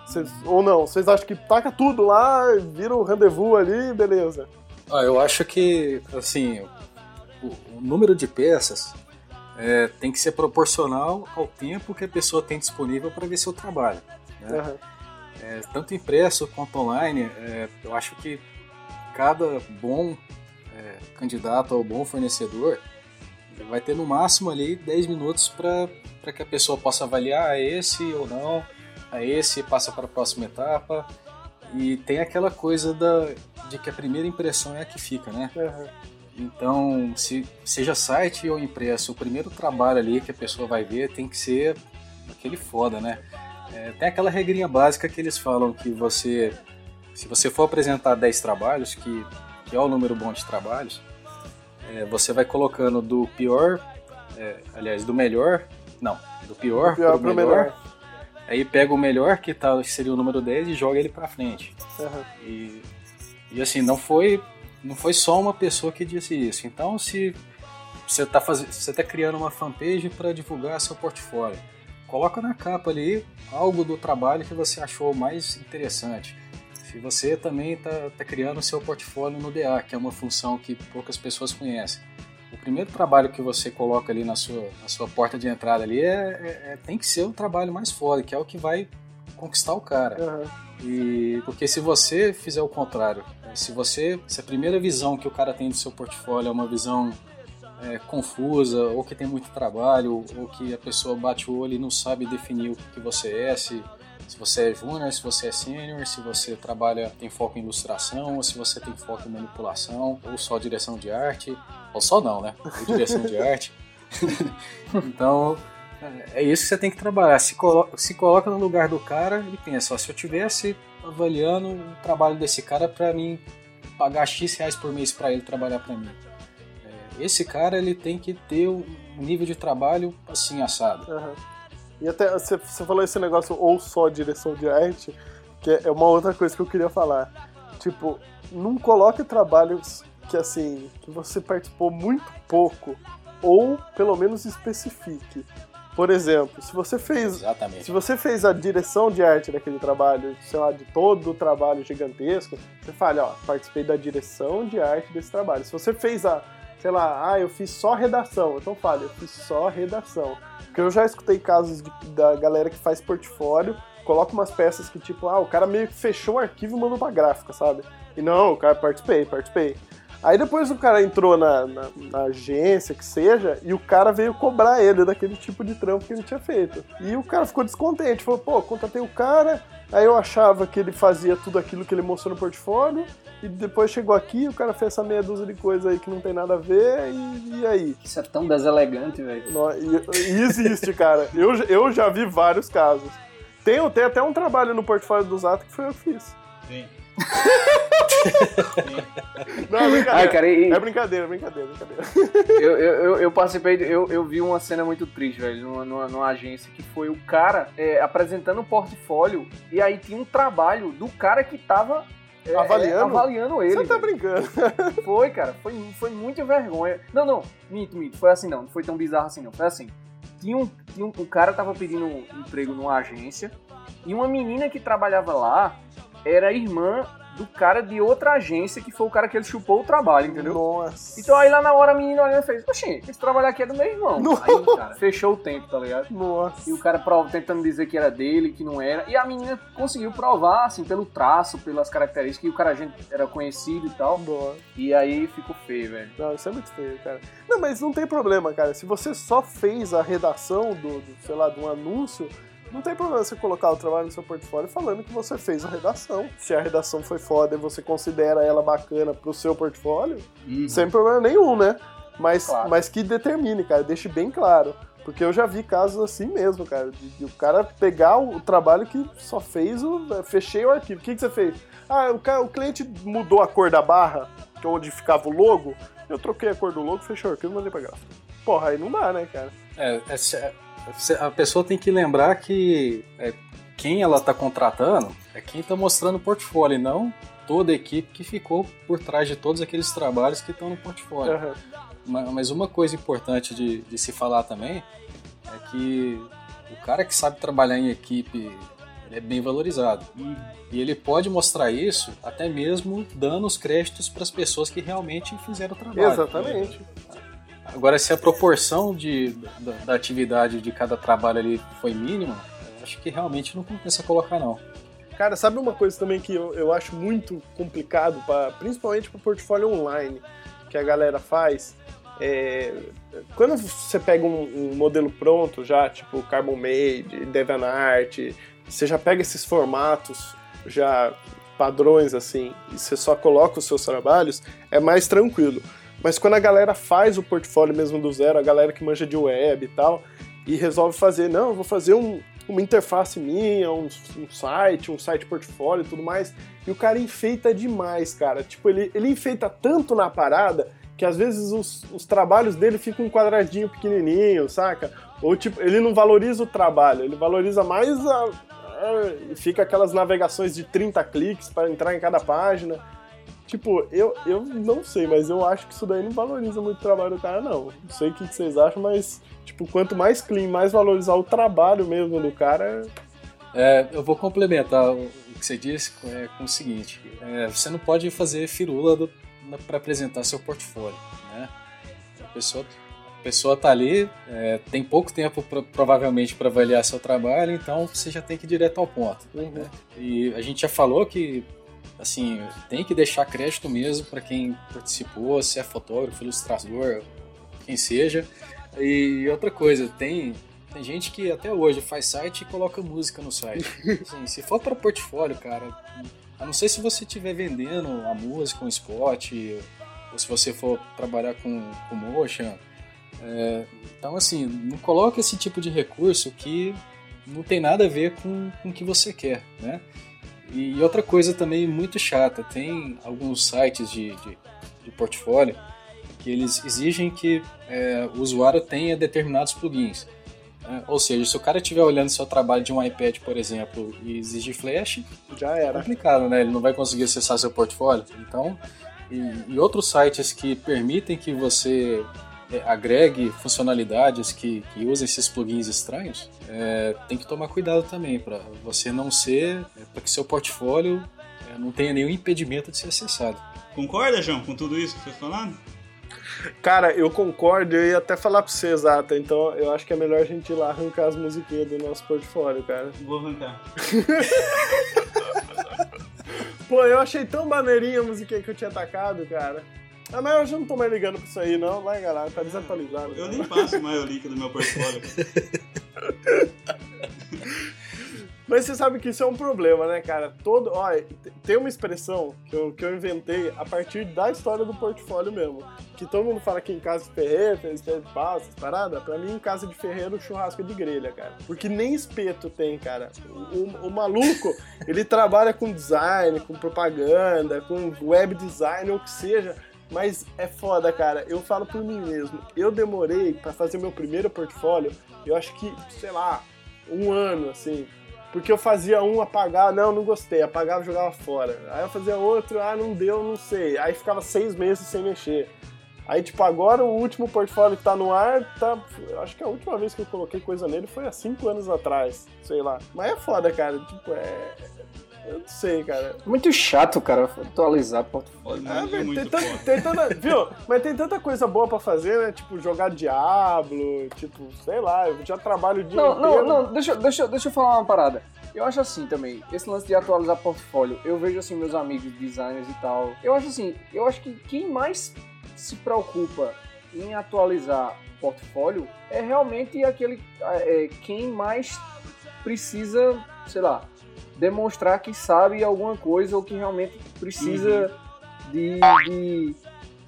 Vocês- ou não, vocês acham que taca tudo lá, vira um rendezvous ali, beleza. Ah, eu acho que, assim, o, o número de peças é, tem que ser proporcional ao tempo que a pessoa tem disponível para ver seu trabalho. né? Aham. É, tanto impresso quanto online, é, eu acho que cada bom é, candidato ou bom fornecedor vai ter no máximo ali 10 minutos para que a pessoa possa avaliar "Ah, esse ou não, a esse passa para a próxima etapa. E tem aquela coisa da, de que a primeira impressão é a que fica, né? aham. Então, se seja site ou impresso, o primeiro trabalho ali que a pessoa vai ver tem que ser aquele foda, né? É, tem aquela regrinha básica que eles falam que você, se você for apresentar 10 trabalhos, que, que é o número bom de trabalhos, é, você vai colocando do pior, é, aliás, do melhor, não, do pior, Pior pro pro melhor, melhor. aí pega o melhor, que, tá, que seria o número 10, e joga ele pra frente. Aham. E, e assim, não foi, não foi só uma pessoa que disse isso. Então, se você está você tá criando uma fanpage para divulgar seu portfólio, coloca na capa ali algo do trabalho que você achou mais interessante. Se você também está tá criando seu portfólio no DA, que é uma função que poucas pessoas conhecem. O primeiro trabalho que você coloca ali na sua, na sua porta de entrada ali é, é- é- tem que ser o trabalho mais foda, que é o que vai conquistar o cara. Aham. E porque se você fizer o contrário, né, se você, se a primeira visão que o cara tem do seu portfólio é uma visão é, confusa, ou que tem muito trabalho, ou que a pessoa bate o olho e não sabe definir o que você é, se, se você é júnior, se você é sênior, se você trabalha, tem foco em ilustração, ou se você tem foco em manipulação, ou só direção de arte, ou só não, né? Ou direção de arte. então, é isso que você tem que trabalhar. Se, colo se coloca no lugar do cara e pensa, ó, se eu tivesse avaliando o trabalho desse cara para mim pagar X reais por mês para ele trabalhar para mim. É, esse cara ele tem que ter um nível de trabalho assim assado. Aham. E até você falou esse negócio ou só direção de arte, que é uma outra coisa que eu queria falar. Tipo, não coloque trabalhos que assim, que você participou muito pouco, ou pelo menos especifique. Por exemplo, se você fez Exatamente. se você fez a direção de arte daquele trabalho, sei lá, de todo o trabalho gigantesco, você fala, ó, participei da direção de arte desse trabalho. Se você fez a, sei lá, ah, eu fiz só redação, então fala, eu fiz só redação. Porque eu já escutei casos de- da galera que faz portfólio, coloca umas peças que tipo, ah, o cara meio que fechou o arquivo e mandou pra gráfica, sabe? E não, o cara participei, participei. Aí depois o cara entrou na, na, na agência, que seja, e o cara veio cobrar ele daquele tipo de trampo que ele tinha feito. E o cara ficou descontente, falou, pô, contratei o cara, aí eu achava que ele fazia tudo aquilo que ele mostrou no portfólio, e depois chegou aqui, o cara fez essa meia dúzia de coisa aí que não tem nada a ver, e, e aí? Isso é tão deselegante, velho. E, existe, cara. Eu, eu já vi vários casos. Tem, tem até um trabalho no portfólio do Zato que foi eu que fiz. Tem. Não, é brincadeira. Ai, cara, e- É brincadeira, brincadeira, brincadeira. eu, eu, eu, participei, de- eu, eu vi uma cena muito triste, velho, numa, numa, numa agência que foi o cara é, apresentando o portfólio e aí tinha um trabalho do cara que tava é, Avaliando? é, avaliando ele. Você tá brincando. Foi, cara, foi, foi muita vergonha. Não, não, minto, minto, foi assim não, não foi tão bizarro assim não, foi assim. Tinha um, tinha um, um cara tava pedindo um emprego numa agência e uma menina que trabalhava lá era irmã do cara de outra agência que foi o cara que ele chupou o trabalho, entendeu? Nossa. Então aí lá na hora a menina olhando e fez, oxê, esse trabalho aqui é do meu irmão. Nossa. Aí, cara, fechou o tempo, tá ligado? Nossa. E o cara tentando dizer que era dele, que não era. E a menina conseguiu provar, assim, pelo traço, pelas características, que o cara gente era conhecido e tal. Boa. E aí ficou feio, velho. Não, isso é muito feio, cara. Não, mas não tem problema, cara. Se você só fez a redação do, do, sei lá, de um anúncio, não tem problema você colocar o trabalho no seu portfólio falando que você fez a redação. Se a redação foi foda e você considera ela bacana pro seu portfólio, sem problema nenhum, né? Mas, Claro. mas que determine, cara, deixe bem claro. Porque eu já vi casos assim mesmo, cara, de, de o cara pegar o, o trabalho que só fez o. Fechei o arquivo. O que, que você fez? Ah, o, o cliente mudou a cor da barra, que é onde ficava o logo. Eu troquei a cor do logo, fechei o arquivo e mandei pra gráfica. Porra, aí não dá, né, cara? É, é, a pessoa tem que lembrar que é, quem ela está contratando é quem está mostrando o portfólio, e não toda a equipe que ficou por trás de todos aqueles trabalhos que estão no portfólio. Ma- Mas uma coisa importante de, de se falar também é que o cara que sabe trabalhar em equipe é bem valorizado. E ele pode mostrar isso até mesmo dando os créditos para as pessoas que realmente fizeram o trabalho. Exatamente. Agora, se a proporção de, da, da atividade de cada trabalho ali foi mínima, acho que realmente não compensa colocar, não. Cara, sabe uma coisa também que eu, eu acho muito complicado, pra, principalmente para portfólio online, que a galera faz? É, quando você pega um, um modelo pronto já, tipo Carbon Made, DeviantArt, você já pega esses formatos já padrões assim, e você só coloca os seus trabalhos, é mais tranquilo. Mas quando a galera faz o portfólio mesmo do zero, a galera que manja de web e tal, e resolve fazer, não, vou fazer um, uma interface minha, um, um site, um site portfólio e tudo mais, e o cara enfeita demais, cara. Tipo, ele, ele enfeita tanto na parada que às vezes os, os trabalhos dele ficam um quadradinho pequenininho, saca? Ou tipo, ele não valoriza o trabalho, ele valoriza mais a. a- fica aquelas navegações de 30 cliques para entrar em cada página. Tipo, eu, eu não sei, mas eu acho que isso daí não valoriza muito o trabalho do cara, não. Não sei o que vocês acham, mas, tipo, quanto mais clean, mais valorizar o trabalho mesmo do cara. É, eu vou complementar o, que você disse com, é, com o seguinte: é, você não pode fazer firula para apresentar seu portfólio. Né? A pessoa a pessoa tá ali, é, tem pouco tempo pro- provavelmente para avaliar seu trabalho, então você já tem que ir direto ao ponto. Uhum. E a gente já falou que assim tem que deixar crédito mesmo para quem participou, se é fotógrafo, ilustrador, quem seja. E outra coisa, tem tem gente que até hoje faz site e coloca música no site. Assim, se for para portfólio, cara, a não ser se você estiver vendendo a música, um spot, ou se você for trabalhar com, com motion. é, então, assim, não coloque esse tipo de recurso que não tem nada a ver com, com o que você quer, né? E outra coisa também muito chata, tem alguns sites de, de, de portfólio que eles exigem que é, o usuário tenha determinados plugins. né? Ou seja, se o cara estiver olhando seu trabalho de um iPad, por exemplo, e exigir flash, Já é era. complicado, né? Ele não vai conseguir acessar seu portfólio. Então, e, e outros sites que permitem que você é, agregue funcionalidades que, que usem esses plugins estranhos, é, tem que tomar cuidado também para você não ser, para que seu portfólio é, não tenha nenhum impedimento de ser acessado. Concorda, João, com tudo isso que foi falado? Cara, eu concordo, eu ia até falar pra você, exata. Então eu acho que é melhor a gente ir lá arrancar as musiquinhas do nosso portfólio, cara. Vou arrancar. Pô, eu achei tão maneirinha a musiquinha que eu tinha atacado, cara. Ah, mas eu já não tô mais ligando pra isso aí, não. Vai, galera, tá desatualizado. Eu nem passo mais o link do meu portfólio. Mas você sabe que isso é um problema, né, cara? Todo, ó, tem uma expressão que eu, que eu inventei a partir da história do portfólio mesmo. Que todo mundo fala que em casa de ferreiro, tem espeto de pau, essas paradas. Pra mim, em casa de ferreiro, o churrasco é de grelha, cara. Porque nem espeto tem, cara. O, o maluco, ele trabalha com design, com propaganda, com web design, ou o que seja. Mas é foda, cara. Eu falo por mim mesmo. Eu demorei para fazer meu primeiro portfólio, eu acho que, sei lá, um ano, assim. Porque eu fazia um, apagar, não, não gostei, apagava e jogava fora. Aí eu fazia outro, ah, não deu, não sei. Aí ficava seis meses sem mexer. Aí, tipo, agora o último portfólio que tá no ar, tá. Acho que a última vez que eu coloquei coisa nele foi há cinco anos atrás, sei lá. Mas é foda, cara. Tipo, é. Eu não sei, cara. Muito chato, cara, atualizar portfólio. É, velho, tem, tanta, tem tanta, viu? Mas tem tanta coisa boa pra fazer, né? Tipo, jogar Diablo, tipo, sei lá, eu já trabalho dia Não, inteiro. não, não, deixa, deixa, deixa eu falar uma parada. Eu acho assim também, esse lance de atualizar portfólio, eu vejo assim meus amigos designers e tal. Eu acho assim, eu acho que quem mais se preocupa em atualizar portfólio é realmente aquele é, quem mais precisa, sei lá, demonstrar que sabe alguma coisa ou que realmente precisa de, de,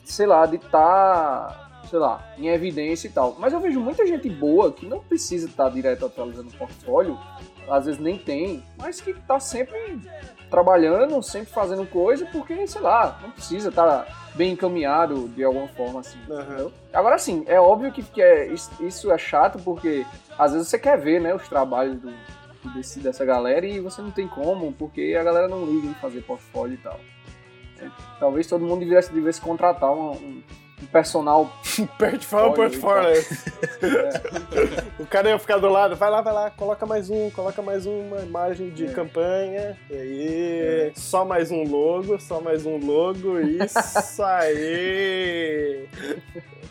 sei lá, de estar, tá, sei lá, em evidência e tal. Mas eu vejo muita gente boa que não precisa estar tá direto atualizando o portfólio, às vezes nem tem, mas que está sempre trabalhando, sempre fazendo coisa, porque, sei lá, não precisa estar tá bem encaminhado de alguma forma, assim. Uhum. Agora, sim, é óbvio que, que é, isso é chato, porque às vezes você quer ver, né, os trabalhos do, desse, dessa galera e você não tem como, porque a galera não liga em fazer portfólio e tal. É, talvez todo mundo devesse, devesse contratar um, um, um personal. portfólio, portfólio. É. o cara ia ficar do lado, vai lá, vai lá, coloca mais um, coloca mais uma imagem de é. campanha. E aí, é. só mais um logo, só mais um logo. Isso aí!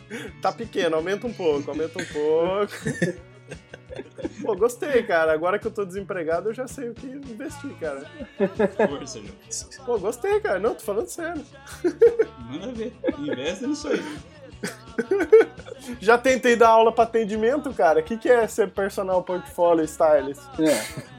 Tá pequeno, aumenta um pouco, aumenta um pouco. Pô, gostei, cara. Agora que eu tô desempregado, eu já sei o que investir, cara. Força, João. Pô, gostei, cara. Não, tô falando sério. Manda ver. Investe nisso aí. Já tentei dar aula para atendimento, cara. O que, que é ser personal portfolio stylist? É.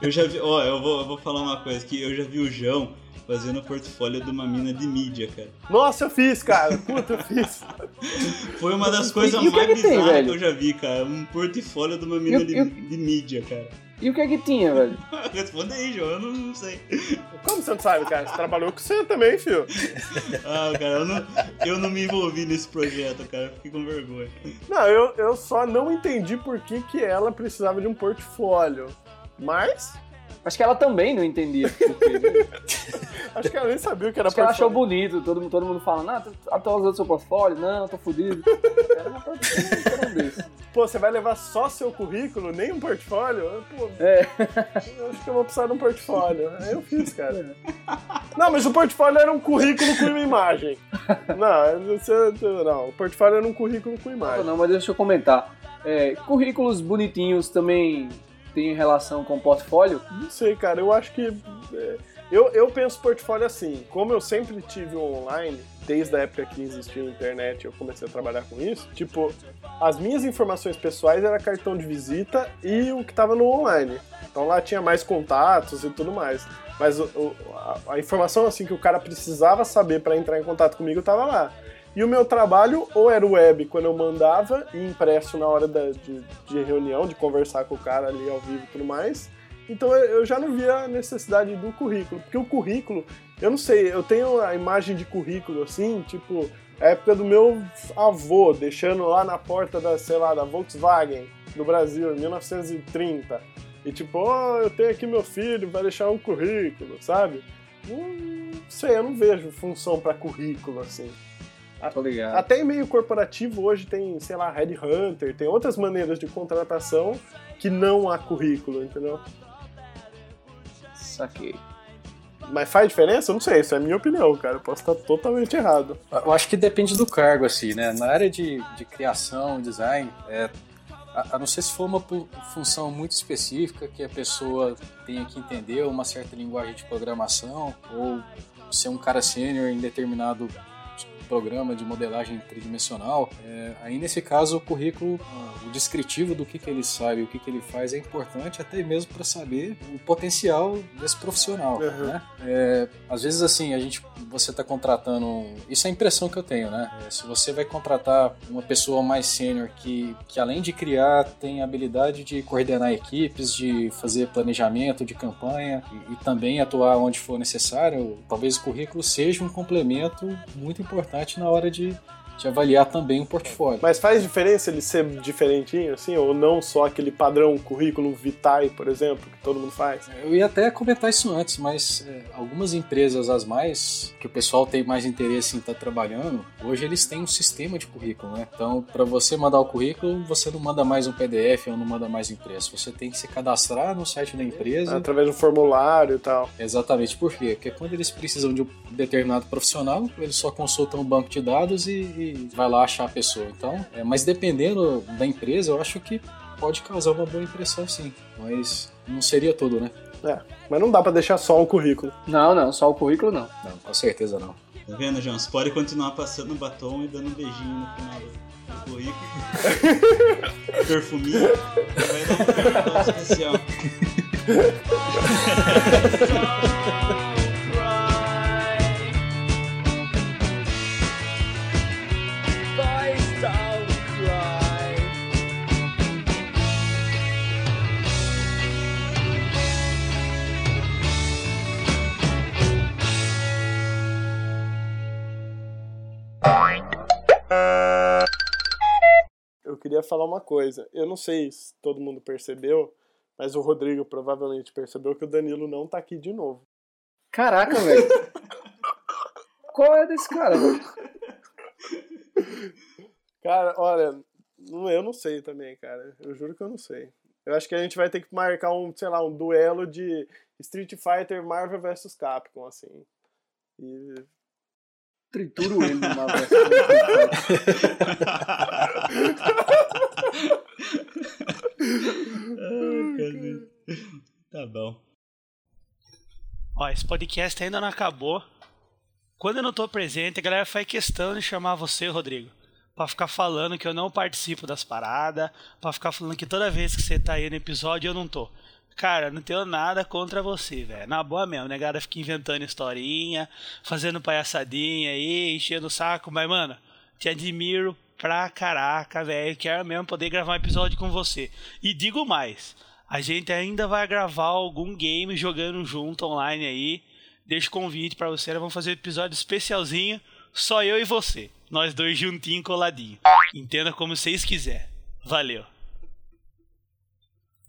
Eu já vi, ó, eu vou, eu vou falar uma coisa que eu já vi o João fazendo portfólio de uma mina de mídia, cara. Nossa, eu fiz, cara. Puta, eu fiz. Foi uma das coisas o que mais que tem, bizarras que eu já vi, cara. Um portfólio de uma mina E o- de, e o- de mídia, cara. E o que é que tinha, velho? Responde aí, João, eu não, não sei. Como você não sabe, cara? Você trabalhou com você também, filho. Ah, cara, eu não, eu não me envolvi nesse projeto, cara. Fiquei com vergonha. Não, eu, eu só não entendi por que, que ela precisava de um portfólio. Mas, Acho que ela também não entendia. Porque, acho que ela nem sabia o que era acho que ela achou portfólio. bonito, todo, mundo- todo mundo fala, não, tu atualizou seu portfólio? Não, tô fudido. Era uma um desse. Pô, você vai levar só seu currículo, nem um portfólio? Pô, É. eu acho que eu vou precisar de um portfólio. Aí eu fiz, cara. Não, mas o portfólio era um currículo com uma imagem. Não, você, não, o portfólio era um currículo com Não, imagem. não, mas deixa eu comentar. É, currículos bonitinhos também têm relação com portfólio? Não sei, cara, eu acho que. é, eu, eu penso portfólio assim, como eu sempre tive online, desde a época que existia a internet eu comecei a trabalhar com isso, tipo, as minhas informações pessoais era cartão de visita e o que tava no online. Então lá tinha mais contatos e tudo mais. Mas o- o- a, a informação assim que o cara precisava saber para entrar em contato comigo tava lá. E o meu trabalho ou era web quando eu mandava e impresso na hora da- de, de reunião, de conversar com o cara ali ao vivo e tudo mais. Então eu- já não via a necessidade do currículo, porque o currículo, eu não sei, eu tenho a imagem de currículo assim, tipo, a época do meu avô, deixando lá na porta da, sei lá, da Volkswagen no Brasil, em 1930. E tipo, ó, eu tenho aqui meu filho, vai deixar um currículo, sabe? Não sei, eu não vejo função pra currículo assim. Tô ligado. Até e-mail corporativo hoje tem, sei lá, Headhunter, tem outras maneiras de contratação que não há currículo, entendeu? Saquei. Mas faz diferença? Eu não sei, isso é a minha opinião, cara. Eu posso estar totalmente errado. Eu acho que depende do cargo, assim, né? Na área de, de criação, design, é, a, a não ser se for uma função muito específica que a pessoa tenha que entender uma certa linguagem de programação ou ser um cara sênior em determinado programa de modelagem tridimensional, é, aí nesse caso o currículo, o descritivo do que, que ele sabe, o que, que ele faz é importante até mesmo para saber o potencial desse profissional. Uhum. Né? É, às vezes assim, a gente, você está contratando, isso é a impressão que eu tenho, né? É, se você vai contratar uma pessoa mais sênior que, que além de criar tem habilidade de coordenar equipes, de fazer planejamento de campanha e, e também atuar onde for necessário, talvez o currículo seja um complemento muito importante na hora de de avaliar também o portfólio. Mas faz diferença ele ser diferentinho, assim, ou não só aquele padrão currículo Vitae, por exemplo, que todo mundo faz? Eu ia até comentar isso antes, mas é, algumas empresas, as mais, que o pessoal tem mais interesse em estar tá trabalhando, hoje eles têm um sistema de currículo, né? Então, para você mandar o currículo, você não manda mais um PDF ou não manda mais impresso. Você tem que se cadastrar no site da empresa. Através do formulário e tal. Exatamente. Por quê? Porque quando eles precisam de um determinado profissional, eles só consultam o banco de dados e vai lá achar a pessoa. Então, é, mas dependendo da empresa, eu acho que pode causar uma boa impressão sim, mas não seria tudo, né? É, mas não dá para deixar só o currículo. Não, não, só o currículo não. Não, com certeza não. Tá vendo, João? Você pode continuar passando batom e dando um beijinho no final do currículo. Perfuminho. Vai dar um especial. queria falar uma coisa. Eu não sei se todo mundo percebeu, mas o Rodrigo provavelmente percebeu que o Danilo não tá aqui de novo. Caraca, velho. Qual é desse cara, velho? Cara, olha, eu não sei também, cara. Eu juro que eu não sei. Eu acho que a gente vai ter que marcar um, sei lá, um duelo de Street Fighter Marvel vs Capcom, assim. E trituro ele numa Tá bom. Ó, esse podcast ainda não acabou. Quando eu não tô presente, a galera faz questão de chamar você, Rodrigo. Pra ficar falando que eu não participo das paradas. Pra ficar falando que toda vez que você tá aí no episódio eu não tô. Cara, não tenho nada contra você, velho. Na boa mesmo, né? Galera fica inventando historinha, fazendo palhaçadinha aí, enchendo o saco. Mas, mano, te admiro pra caraca, velho. Quero mesmo poder gravar um episódio com você. E digo mais, a gente ainda vai gravar algum game jogando junto online aí. Deixo convite para você, vamos fazer um episódio especialzinho, só eu e você. Nós dois juntinho coladinho. Entenda como vocês quiser. Valeu.